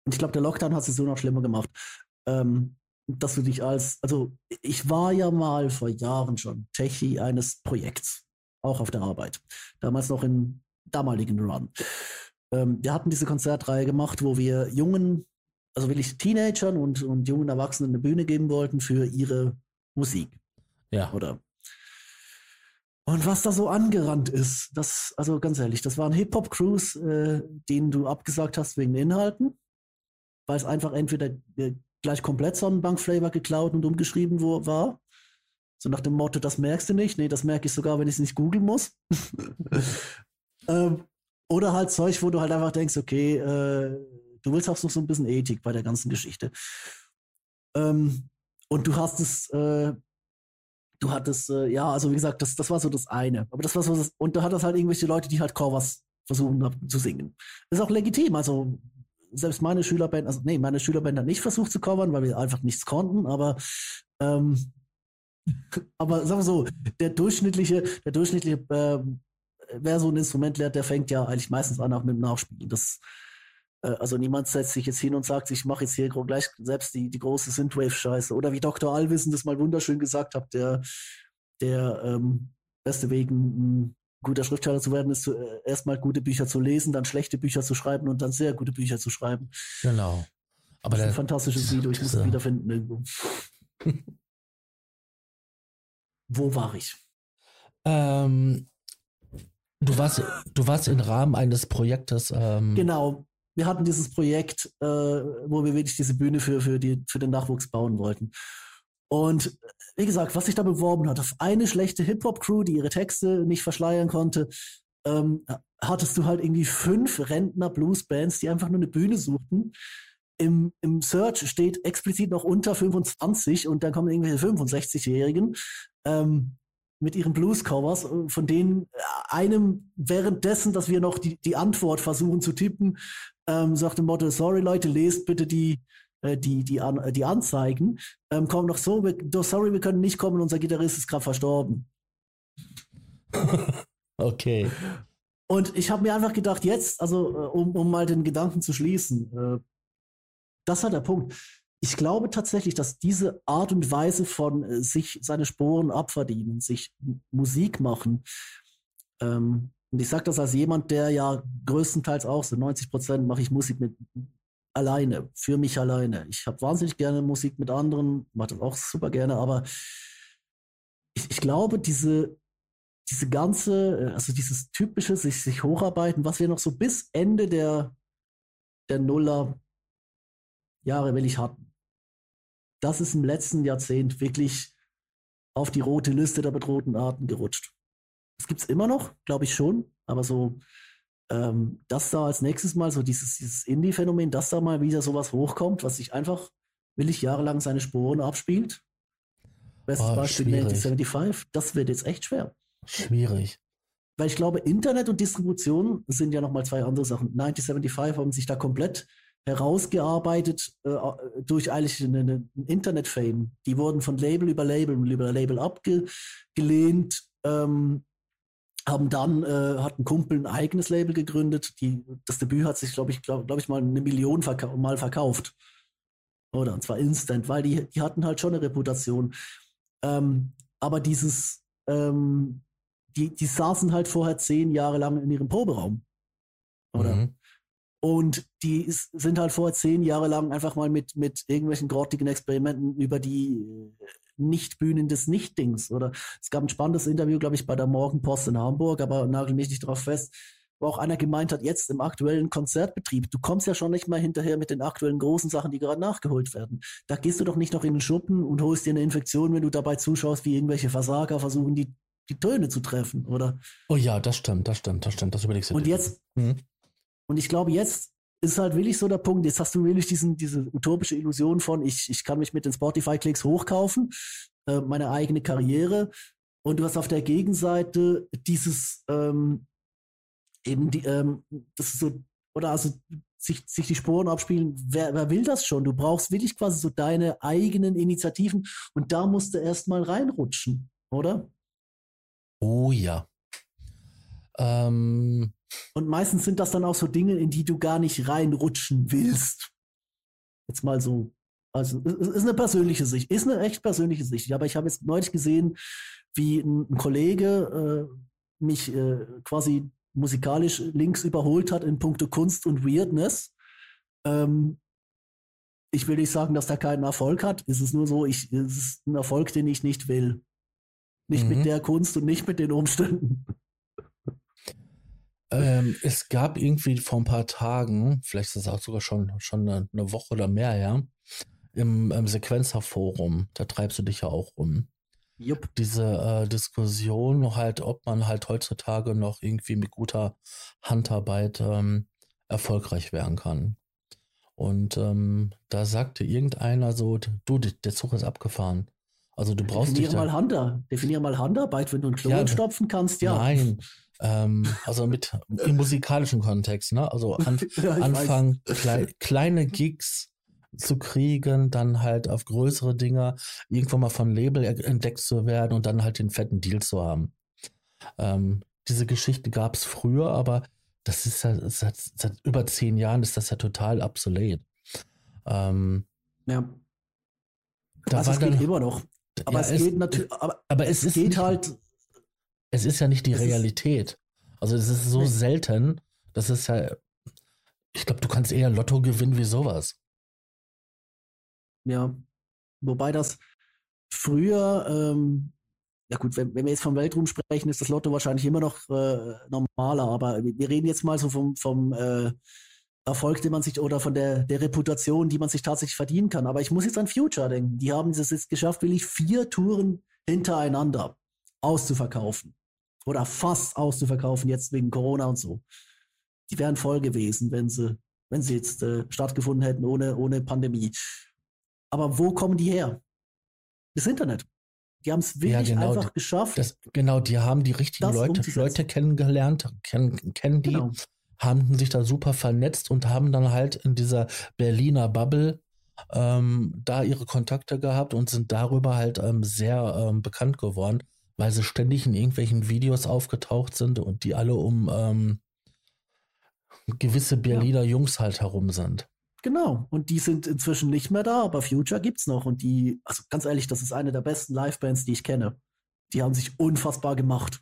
und ich glaube, der Lockdown hat es so noch schlimmer gemacht, ähm, dass du dich als, also ich war ja mal vor Jahren schon Techie eines Projekts, auch auf der Arbeit, damals noch im damaligen Run. Ähm, wir hatten diese Konzertreihe gemacht, wo wir jungen, also wirklich Teenagern und, und jungen Erwachsenen eine Bühne geben wollten für ihre Musik. Ja. Oder und was da so angerannt ist, das, also ganz ehrlich, das waren Hip-Hop-Crews, äh, denen du abgesagt hast wegen Inhalten, weil es einfach entweder äh, gleich komplett Sonnenbank-Flavor geklaut und umgeschrieben wo, war. So nach dem Motto, das merkst du nicht. Nee, das merke ich sogar, wenn ich es nicht googeln muss. ähm, oder halt Zeug, wo du halt einfach denkst, okay, äh, du willst auch noch so ein bisschen Ethik bei der ganzen Geschichte. Ähm, und du hast es, äh, du hattest, äh, ja, also wie gesagt, das, das war so das eine. Aber das war so, das, und du hattest halt irgendwelche Leute, die halt Covers versuchen zu singen. Das ist auch legitim. Also selbst meine Schülerband, also nee, meine Schülerband hat nicht versucht zu covern, weil wir einfach nichts konnten, aber ähm, aber sagen wir so, der durchschnittliche, der durchschnittliche, äh, wer so ein Instrument lernt, der fängt ja eigentlich meistens an auch mit dem Nachspielen. Das, äh, also niemand setzt sich jetzt hin und sagt, ich mache jetzt hier gleich selbst die, die große Synthwave-Scheiße. Oder wie Dr. Allwissen das mal wunderschön gesagt hat, der, der ähm, beste Weg, ein, guter Schriftsteller zu werden, ist zu, äh, erstmal gute Bücher zu lesen, dann schlechte Bücher zu schreiben und dann sehr gute Bücher zu schreiben. Genau. Aber das ist ein fantastisches Video, ich muss es wiederfinden irgendwo. Wo war ich? Ähm, du, warst, du warst im Rahmen eines Projektes. Ähm genau. Wir hatten dieses Projekt, äh, wo wir wirklich diese Bühne für, für, die, für den Nachwuchs bauen wollten. Und wie gesagt, was sich da beworben hat, auf eine schlechte Hip-Hop-Crew, die ihre Texte nicht verschleiern konnte, ähm, hattest du halt irgendwie fünf Rentner-Blues-Bands, die einfach nur eine Bühne suchten. Im, Im Search steht explizit noch unter 25 und dann kommen irgendwelche 65-Jährigen ähm, mit ihren Blues-Covers, von denen einem währenddessen, dass wir noch die, die Antwort versuchen zu tippen, ähm, sagt dem Motto, sorry Leute, lest bitte die, äh, die, die, An äh, die Anzeigen, ähm, kommen noch so, wir, sorry, wir können nicht kommen, unser Gitarrist ist gerade verstorben. okay. Und ich habe mir einfach gedacht, jetzt, also äh, um, um mal den Gedanken zu schließen, äh, das war der Punkt. Ich glaube tatsächlich, dass diese Art und Weise von äh, sich seine Sporen abverdienen, sich Musik machen, ähm, und ich sage das als jemand, der ja größtenteils auch, so 90 Prozent mache ich Musik mit alleine, für mich alleine. Ich habe wahnsinnig gerne Musik mit anderen, mache das auch super gerne, aber ich, ich glaube, diese, diese ganze, also dieses typische sich, sich hocharbeiten, was wir noch so bis Ende der, der Nuller Jahre will ich hatten, das ist im letzten Jahrzehnt wirklich auf die rote Liste der bedrohten Arten gerutscht. Das gibt es immer noch, glaube ich schon, aber so ähm, dass da als nächstes mal so dieses, dieses Indie-Phänomen, dass da mal wieder sowas hochkommt, was sich einfach willig jahrelang seine Sporen abspielt. Bestes oh, Beispiel 1975, das wird jetzt echt schwer. Schwierig. Weil ich glaube, Internet und Distribution sind ja nochmal zwei andere Sachen. 1975 haben sich da komplett herausgearbeitet äh, durch eigentlich einen Internet-Fame. Die wurden von Label über Label über Label abgelehnt. Ähm, haben dann, äh, hat ein Kumpel ein eigenes Label gegründet. Die, das Debüt hat sich, glaube ich, glaube glaub ich, mal eine Million verka mal verkauft. Oder? Und zwar instant, weil die, die hatten halt schon eine Reputation. Ähm, aber dieses, ähm, die, die saßen halt vorher zehn Jahre lang in ihrem Proberaum. Oder? Mhm. Und die ist, sind halt vorher zehn Jahre lang einfach mal mit, mit irgendwelchen grottigen Experimenten über die nicht-Bühnen des Nicht-Dings. Oder es gab ein spannendes Interview, glaube ich, bei der Morgenpost in Hamburg, aber nagel mich nicht drauf fest, wo auch einer gemeint hat, jetzt im aktuellen Konzertbetrieb, du kommst ja schon nicht mal hinterher mit den aktuellen großen Sachen, die gerade nachgeholt werden. Da gehst du doch nicht noch in den Schuppen und holst dir eine Infektion, wenn du dabei zuschaust, wie irgendwelche Versager versuchen, die, die Töne zu treffen, oder? Oh ja, das stimmt, das stimmt, das stimmt, das überlegst du Und jetzt, mhm. und ich glaube, jetzt ist halt wirklich so der Punkt, jetzt hast du wirklich diesen, diese utopische Illusion von, ich, ich kann mich mit den Spotify-Klicks hochkaufen, äh, meine eigene Karriere. Und du hast auf der Gegenseite dieses ähm, eben die, ähm, das ist so, oder also sich, sich die Sporen abspielen, wer, wer will das schon? Du brauchst wirklich quasi so deine eigenen Initiativen und da musst du erstmal reinrutschen, oder? Oh ja. Ähm, und meistens sind das dann auch so Dinge, in die du gar nicht reinrutschen willst. Jetzt mal so. Also, es ist eine persönliche Sicht, ist eine echt persönliche Sicht. Aber ich habe jetzt neulich gesehen, wie ein, Kollege äh, mich äh, quasi musikalisch links überholt hat in puncto Kunst und Weirdness. Ähm, ich will nicht sagen, dass der keinen Erfolg hat. Es ist nur so, ich, es ist ein Erfolg, den ich nicht will. Nicht mhm. mit der Kunst und nicht mit den Umständen. Ähm, es gab irgendwie vor ein paar Tagen, vielleicht ist es auch sogar schon, schon eine, eine Woche oder mehr ja, im, im Sequenzer-Forum, da treibst du dich ja auch rum. Jupp. Diese äh, Diskussion halt, ob man halt heutzutage noch irgendwie mit guter Handarbeit ähm, erfolgreich werden kann. Und ähm, da sagte irgendeiner so, du, der Zug ist abgefahren. Also du brauchst Definier mal Hand, definier mal Handarbeit, wenn du ein Klo ja, stopfen kannst, ja. Nein, ähm, also mit im musikalischen Kontext, ne? Also an, ja, Anfang klei kleine Gigs zu kriegen, dann halt auf größere Dinger irgendwann mal von Label entdeckt zu werden und dann halt den fetten Deal zu haben. Ähm, diese Geschichte gab es früher, aber das ist ja seit, seit, über zehn Jahren ist das ja total obsolet. Ähm, ja. Da also war es dann, geht immer noch. Aber ja, es, es, geht natürlich, aber, aber es, es geht halt es ist ja nicht die Realität. Also es ist so selten, das ist ja, ich glaube, du kannst eher Lotto gewinnen wie sowas. Ja, wobei das früher, ähm, ja gut, wenn, wenn, wir jetzt vom Weltruhm sprechen, ist das Lotto wahrscheinlich immer noch äh, normaler, aber wir reden jetzt mal so vom, vom äh, Erfolg, den man sich oder von der, der Reputation, die man sich tatsächlich verdienen kann. Aber ich muss jetzt an Future denken. Die haben es jetzt geschafft, will ich vier Touren hintereinander auszuverkaufen oder fast auszuverkaufen, jetzt wegen Corona und so. Die wären voll gewesen, wenn sie, wenn sie jetzt äh, stattgefunden hätten ohne, ohne Pandemie. Aber wo kommen die her? Das Internet. Die haben es wirklich ja, genau, einfach geschafft. Das, genau, die haben die richtigen Leute, Leute kennengelernt, kennen, kennen die, genau. Haben sich da super vernetzt und haben dann halt in dieser Berliner Bubble ähm, da ihre Kontakte gehabt und sind darüber halt ähm, sehr ähm, bekannt geworden weil sie ständig in irgendwelchen Videos aufgetaucht sind und die alle um ähm, gewisse Berliner ja. Jungs halt herum sind. Genau, und die sind inzwischen nicht mehr da, aber Future gibt's noch. Und die, also ganz ehrlich, das ist eine der besten Livebands, die ich kenne. Die haben sich unfassbar gemacht.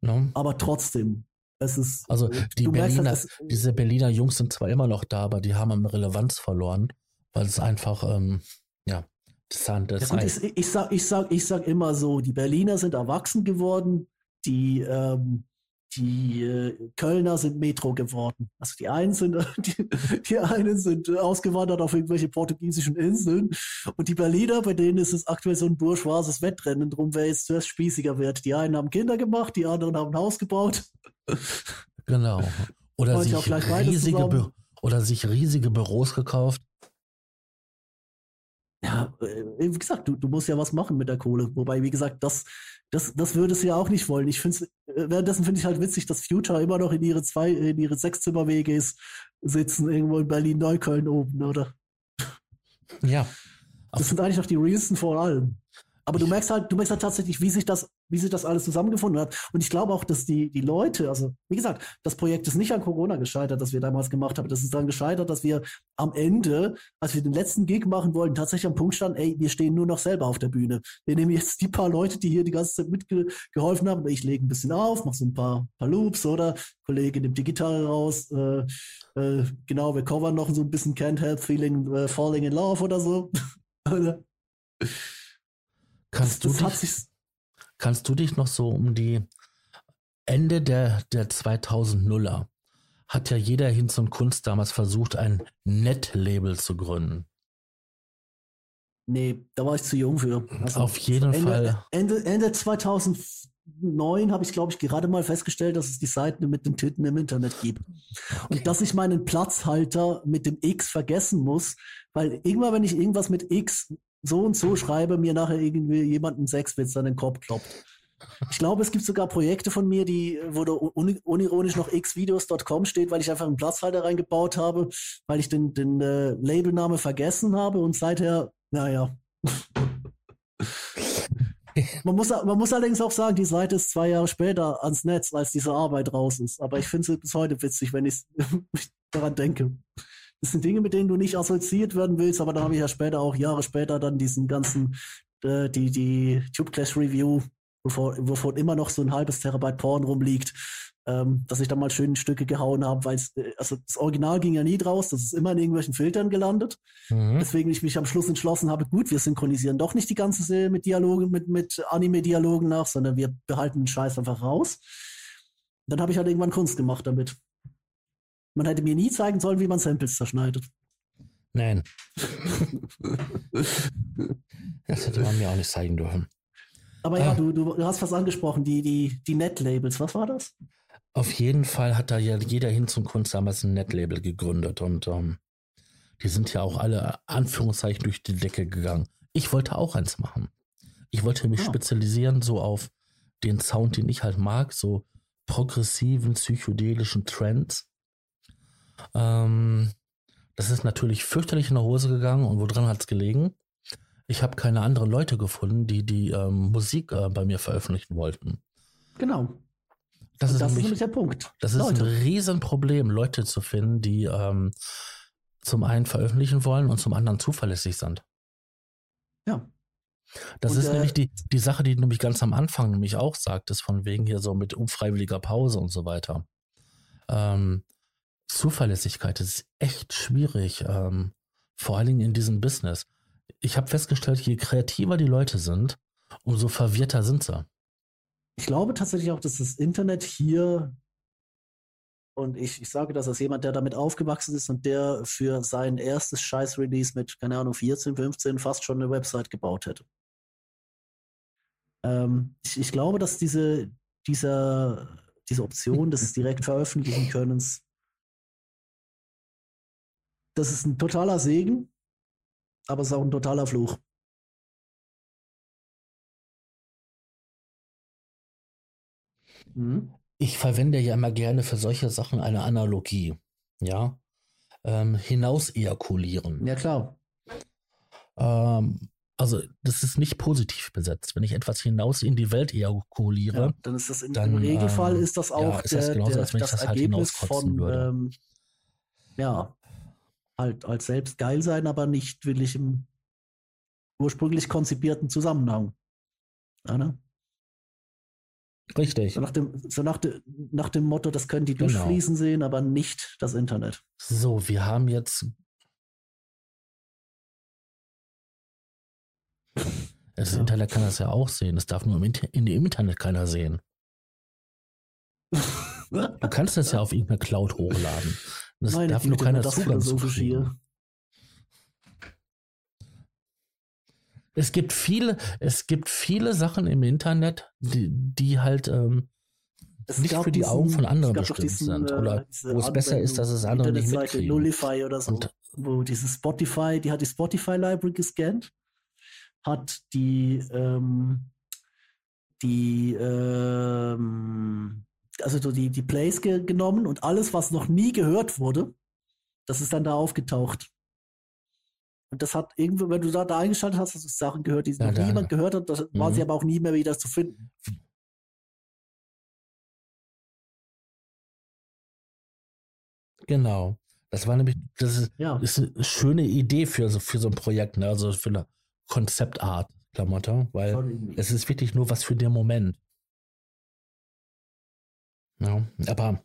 No. Aber trotzdem, es ist. Also die Berliner, halt, diese Berliner Jungs sind zwar immer noch da, aber die haben an Relevanz verloren, weil es einfach, ähm, ja, Interessant, das ja, gut, ich, ich, sag, ich, sag, ich sag immer so, die Berliner sind erwachsen geworden, die, ähm, die äh, Kölner sind Metro geworden. Also die einen sind, die, die einen sind ausgewandert auf irgendwelche portugiesischen Inseln und die Berliner, bei denen ist es aktuell so ein bourgeoises Wettrennen drum, wer jetzt zuerst spießiger wird. Die einen haben Kinder gemacht, die anderen haben ein Haus gebaut. Genau. Oder sich, riesige oder sich riesige Büros gekauft ja, äh, wie gesagt, du, du musst ja was machen mit der Kohle. Wobei, wie gesagt, das, das, das würdest du ja auch nicht wollen. Ich finde äh, währenddessen finde ich halt witzig, dass Future immer noch in ihre zwei, in ihre Sechszimmer-WGs sitzen, irgendwo in Berlin-Neukölln oben, oder? Ja. Das sind eigentlich noch die realsten vor allem. Aber du merkst halt, du merkst halt tatsächlich, wie sich das, wie sich das alles zusammengefunden hat. Und ich glaube auch, dass die, die Leute, also wie gesagt, das Projekt ist nicht an Corona gescheitert, das wir damals gemacht haben. Das ist daran gescheitert, dass wir am Ende, als wir den letzten Gig machen wollten, tatsächlich am Punkt standen, ey, wir stehen nur noch selber auf der Bühne. Wir nehmen jetzt die paar Leute, die hier die ganze Zeit mitgeholfen haben. Ich lege ein bisschen auf, mache so ein paar, paar Loops, oder? Kollege nimmt die Gitarre raus. Äh, äh, genau, wir covern noch so ein bisschen Can't Help Feeling uh, Falling in Love oder so. Kannst du, dich, kannst du dich noch so um die Ende der, der 2000er hat ja jeder Hinz und Kunst damals versucht, ein Net-Label zu gründen. Nee, da war ich zu jung für. Also Auf jeden Ende, Fall. Ende, Ende 2009 habe ich, glaube ich, gerade mal festgestellt, dass es die Seiten mit den Titten im Internet gibt. Okay. Und dass ich meinen Platzhalter mit dem X vergessen muss, weil irgendwann, wenn ich irgendwas mit X so und so schreibe, mir nachher irgendwie jemand einen Sexwitz an den Kopf kloppt. Ich glaube, es gibt sogar Projekte von mir, die, wo da un unironisch noch xvideos.com steht, weil ich einfach einen Platzhalter reingebaut habe, weil ich den, den äh, Labelname vergessen habe und seither, naja. man, muss, man muss allerdings auch sagen, die Seite ist zwei Jahre später ans Netz, als diese Arbeit raus ist. Aber ich finde sie bis heute witzig, wenn ich daran denke. Das sind Dinge, mit denen du nicht assoziiert werden willst, aber dann habe ich ja später auch Jahre später dann diesen ganzen, äh, die, die Tube Clash Review wovon, wovon immer noch so ein halbes Terabyte Porn rumliegt, ähm, dass ich da mal schön Stücke gehauen habe, weil äh, also das Original ging ja nie draus, das ist immer in irgendwelchen Filtern gelandet. Mhm. Deswegen ich mich am Schluss entschlossen habe, gut, wir synchronisieren doch nicht die ganze Serie mit Dialogen, mit, mit Anime-Dialogen nach, sondern wir behalten den Scheiß einfach raus. Dann habe ich halt irgendwann Kunst gemacht damit. Man hätte mir nie zeigen sollen, wie man Samples zerschneidet. Nein. das hätte man mir auch nicht zeigen dürfen. Aber ja, ah. du, du hast was angesprochen, die, die, die Net-Labels. Was war das? Auf jeden Fall hat da ja jeder hin zum Kunst damals ein Net-Label gegründet und ähm, die sind ja auch alle Anführungszeichen durch die Decke gegangen. Ich wollte auch eins machen. Ich wollte mich oh. spezialisieren so auf den Sound, den ich halt mag, so progressiven, psychedelischen Trends. Ähm, das ist natürlich fürchterlich in der Hose gegangen und woran hat es gelegen? ich habe keine anderen Leute gefunden, die die ähm, Musik äh, bei mir veröffentlichen wollten. Genau. Das, ist, das nämlich, ist, nämlich, der Punkt. Das Leute. ist ein Riesenproblem, Leute zu finden, die ähm, zum einen veröffentlichen wollen und zum anderen zuverlässig sind. Ja. Das und, ist äh, nämlich die, die Sache, die du nämlich ganz am Anfang nämlich auch sagtest, von wegen hier so mit unfreiwilliger Pause und so weiter. Ähm, Zuverlässigkeit ist echt schwierig, ähm, vor allen Dingen in diesem Business ich habe festgestellt, je kreativer die Leute sind, umso verwirrter sind sie. Ich glaube tatsächlich auch, dass das Internet hier, und ich, ich sage das als jemand, der damit aufgewachsen ist und der für sein erstes Scheiß-Release mit, keine Ahnung, 14, 15 fast schon eine Website gebaut hätte. Ähm, ich, ich, glaube, dass diese, dieser, diese Option des direkt veröffentlichen Könnens, das ist ein totaler Segen, aber es ist auch ein totaler Fluch. Mhm. Ich verwende ja immer gerne für solche Sachen eine Analogie. Ja. Ähm, hinaus ejakulieren. Ja, klar. Ähm, also, das ist nicht positiv besetzt. Wenn ich etwas hinaus in die Welt ejakuliere, ja, dann ist das in, dann, im Regelfall ähm, ist das auch ja, ist das der, genauso, der, das, das halt Ergebnis von, ähm, ja, halt als selbst geil sein, aber nicht wirklich im ursprünglich konzipierten Zusammenhang. Ja, ne? Richtig. So nach dem, so nach, de, nach dem Motto, das können die genau. durchfließen sehen, aber nicht das Internet. So, wir haben jetzt. Das ja. Internet kann das ja auch sehen. Das darf nur im, Inter in dem Internet keiner sehen. du kannst das ja auf irgendeine Cloud hochladen. Das Meine darf Güte, nur keiner Zugang zu Es gibt viele, es gibt viele Sachen im Internet, die, die halt ähm, nicht für die diesen, Augen von anderen bestimmt diesen, sind. Oder äh, wo es besser ist, dass es andere nicht mitkriegen. Nullify oder so, Und, wo diese Spotify, die hat die Spotify Library gescannt, hat die ähm, die ähm, also so die, die Plays ge genommen und alles, was noch nie gehört wurde, das ist dann da aufgetaucht. Und das hat irgendwo, wenn du da, da eingeschaltet hast, hast du Sachen gehört, die ja, noch niemand gehört hat, das mhm. war sie aber auch nie mehr wieder zu finden. Genau. Das war nämlich, das ist, ja. ist eine schöne Idee für so, für so ein Projekt, ne? also für eine Konzeptart, Klamotte, weil es ist wirklich nur was für den Moment. Ja, aber,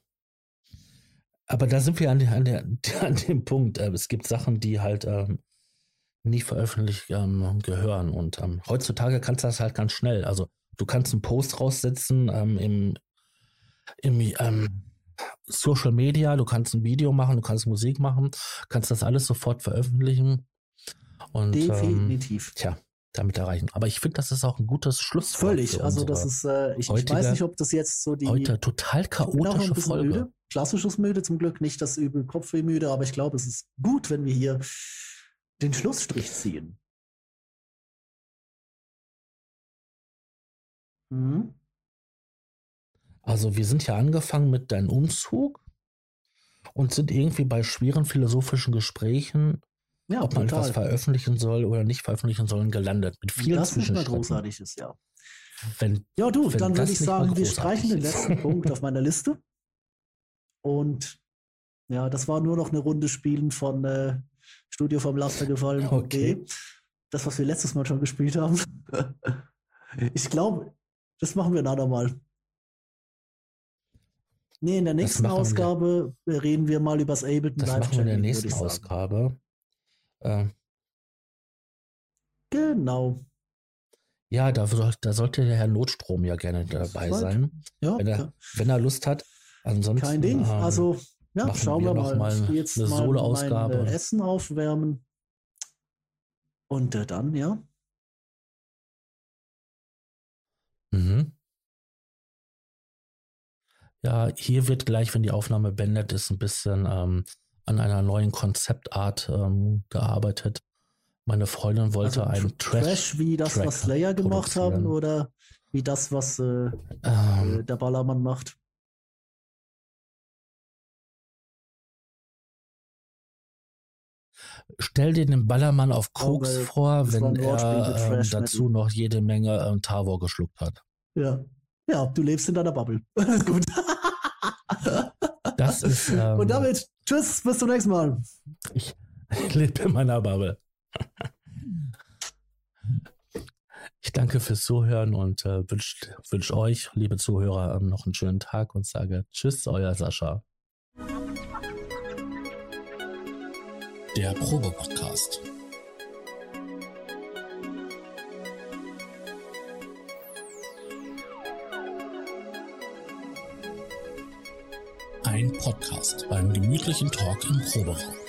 aber da sind wir an, der, an, der, an dem Punkt. Äh, es gibt Sachen, die halt ähm, nie veröffentlicht ähm, gehören. Und ähm, heutzutage kannst du das halt ganz schnell. Also du kannst einen Post raussetzen ähm, im, im ähm, Social Media, du kannst ein Video machen, du kannst Musik machen, kannst das alles sofort veröffentlichen. Und, Definitiv. Ähm, tja, damit erreichen. Aber ich finde, das ist auch ein gutes Schlusswort. Völlig. Also das ist, äh, ich, ich, weiß nicht, ob das jetzt so die heute total chaotische Folge. Müde. Klassisches müde zum Glück, nicht das übel Kopfwehmüde, aber ich glaube, es ist gut, wenn wir hier den Schlussstrich ziehen. Mhm. Also wir sind ja angefangen mit deinem Umzug und sind irgendwie bei schweren philosophischen Gesprächen ja, ob man etwas veröffentlichen soll oder nicht veröffentlichen soll, gelandet. Mit vielen Das nicht mal Zwischenschritten. großartig ist, ja. Wenn, Ja, du, Wenn dann würde ich mal sagen, wir streichen den letzten Punkt auf meiner Liste. Und ja, das war nur noch eine Runde Spielen von äh, Studio vom Laster gefallen. Okay. Das, was wir letztes Mal schon gespielt haben. ich glaube, das machen wir ein andermal. Nee, in der nächsten wir Ausgabe äh, reden wir mal über das Ableton das Live machen wir in der nächsten. Ausgabe. Äh, Genau. ja, da, da sollte der Herr Notstrom ja gerne dabei sein, Ja, wenn er, wenn er Lust hat. Ansonsten kein Ding. ähm, Also, ja, machen schauen wir wir noch mal. mal Ich jetzt eine mal Solo-Ausgabe. mein äh, Essen aufwärmen. Und äh, dann, ja. Mhm. Ja, hier wird gleich, wenn die Aufnahme beendet ist, ein bisschen ähm, an einer neuen Konzeptart ähm, gearbeitet. Meine Freundin wollte Also einen Tr- Trash. wie das, Track was Slayer gemacht haben, oder wie das, was äh, Ähm, äh, der Ballermann macht. stell dir den Ballermann auf Koks weil vor, wenn er Thrash dazu noch jede Menge ähm, Tavor geschluckt hat. Ja. Ja, du lebst in deiner Bubble. Gut. Das ist. Ähm, Und damit, tschüss, bis zum nächsten Mal. Ich, ich lebe in meiner Bubble. Ich danke fürs Zuhören und äh, wünsche wünsch euch, liebe Zuhörer, ähm, noch einen schönen Tag und sage Tschüss, euer Sascha. Der Probe-Podcast. Ein Podcast beim gemütlichen Talk im Proberaum.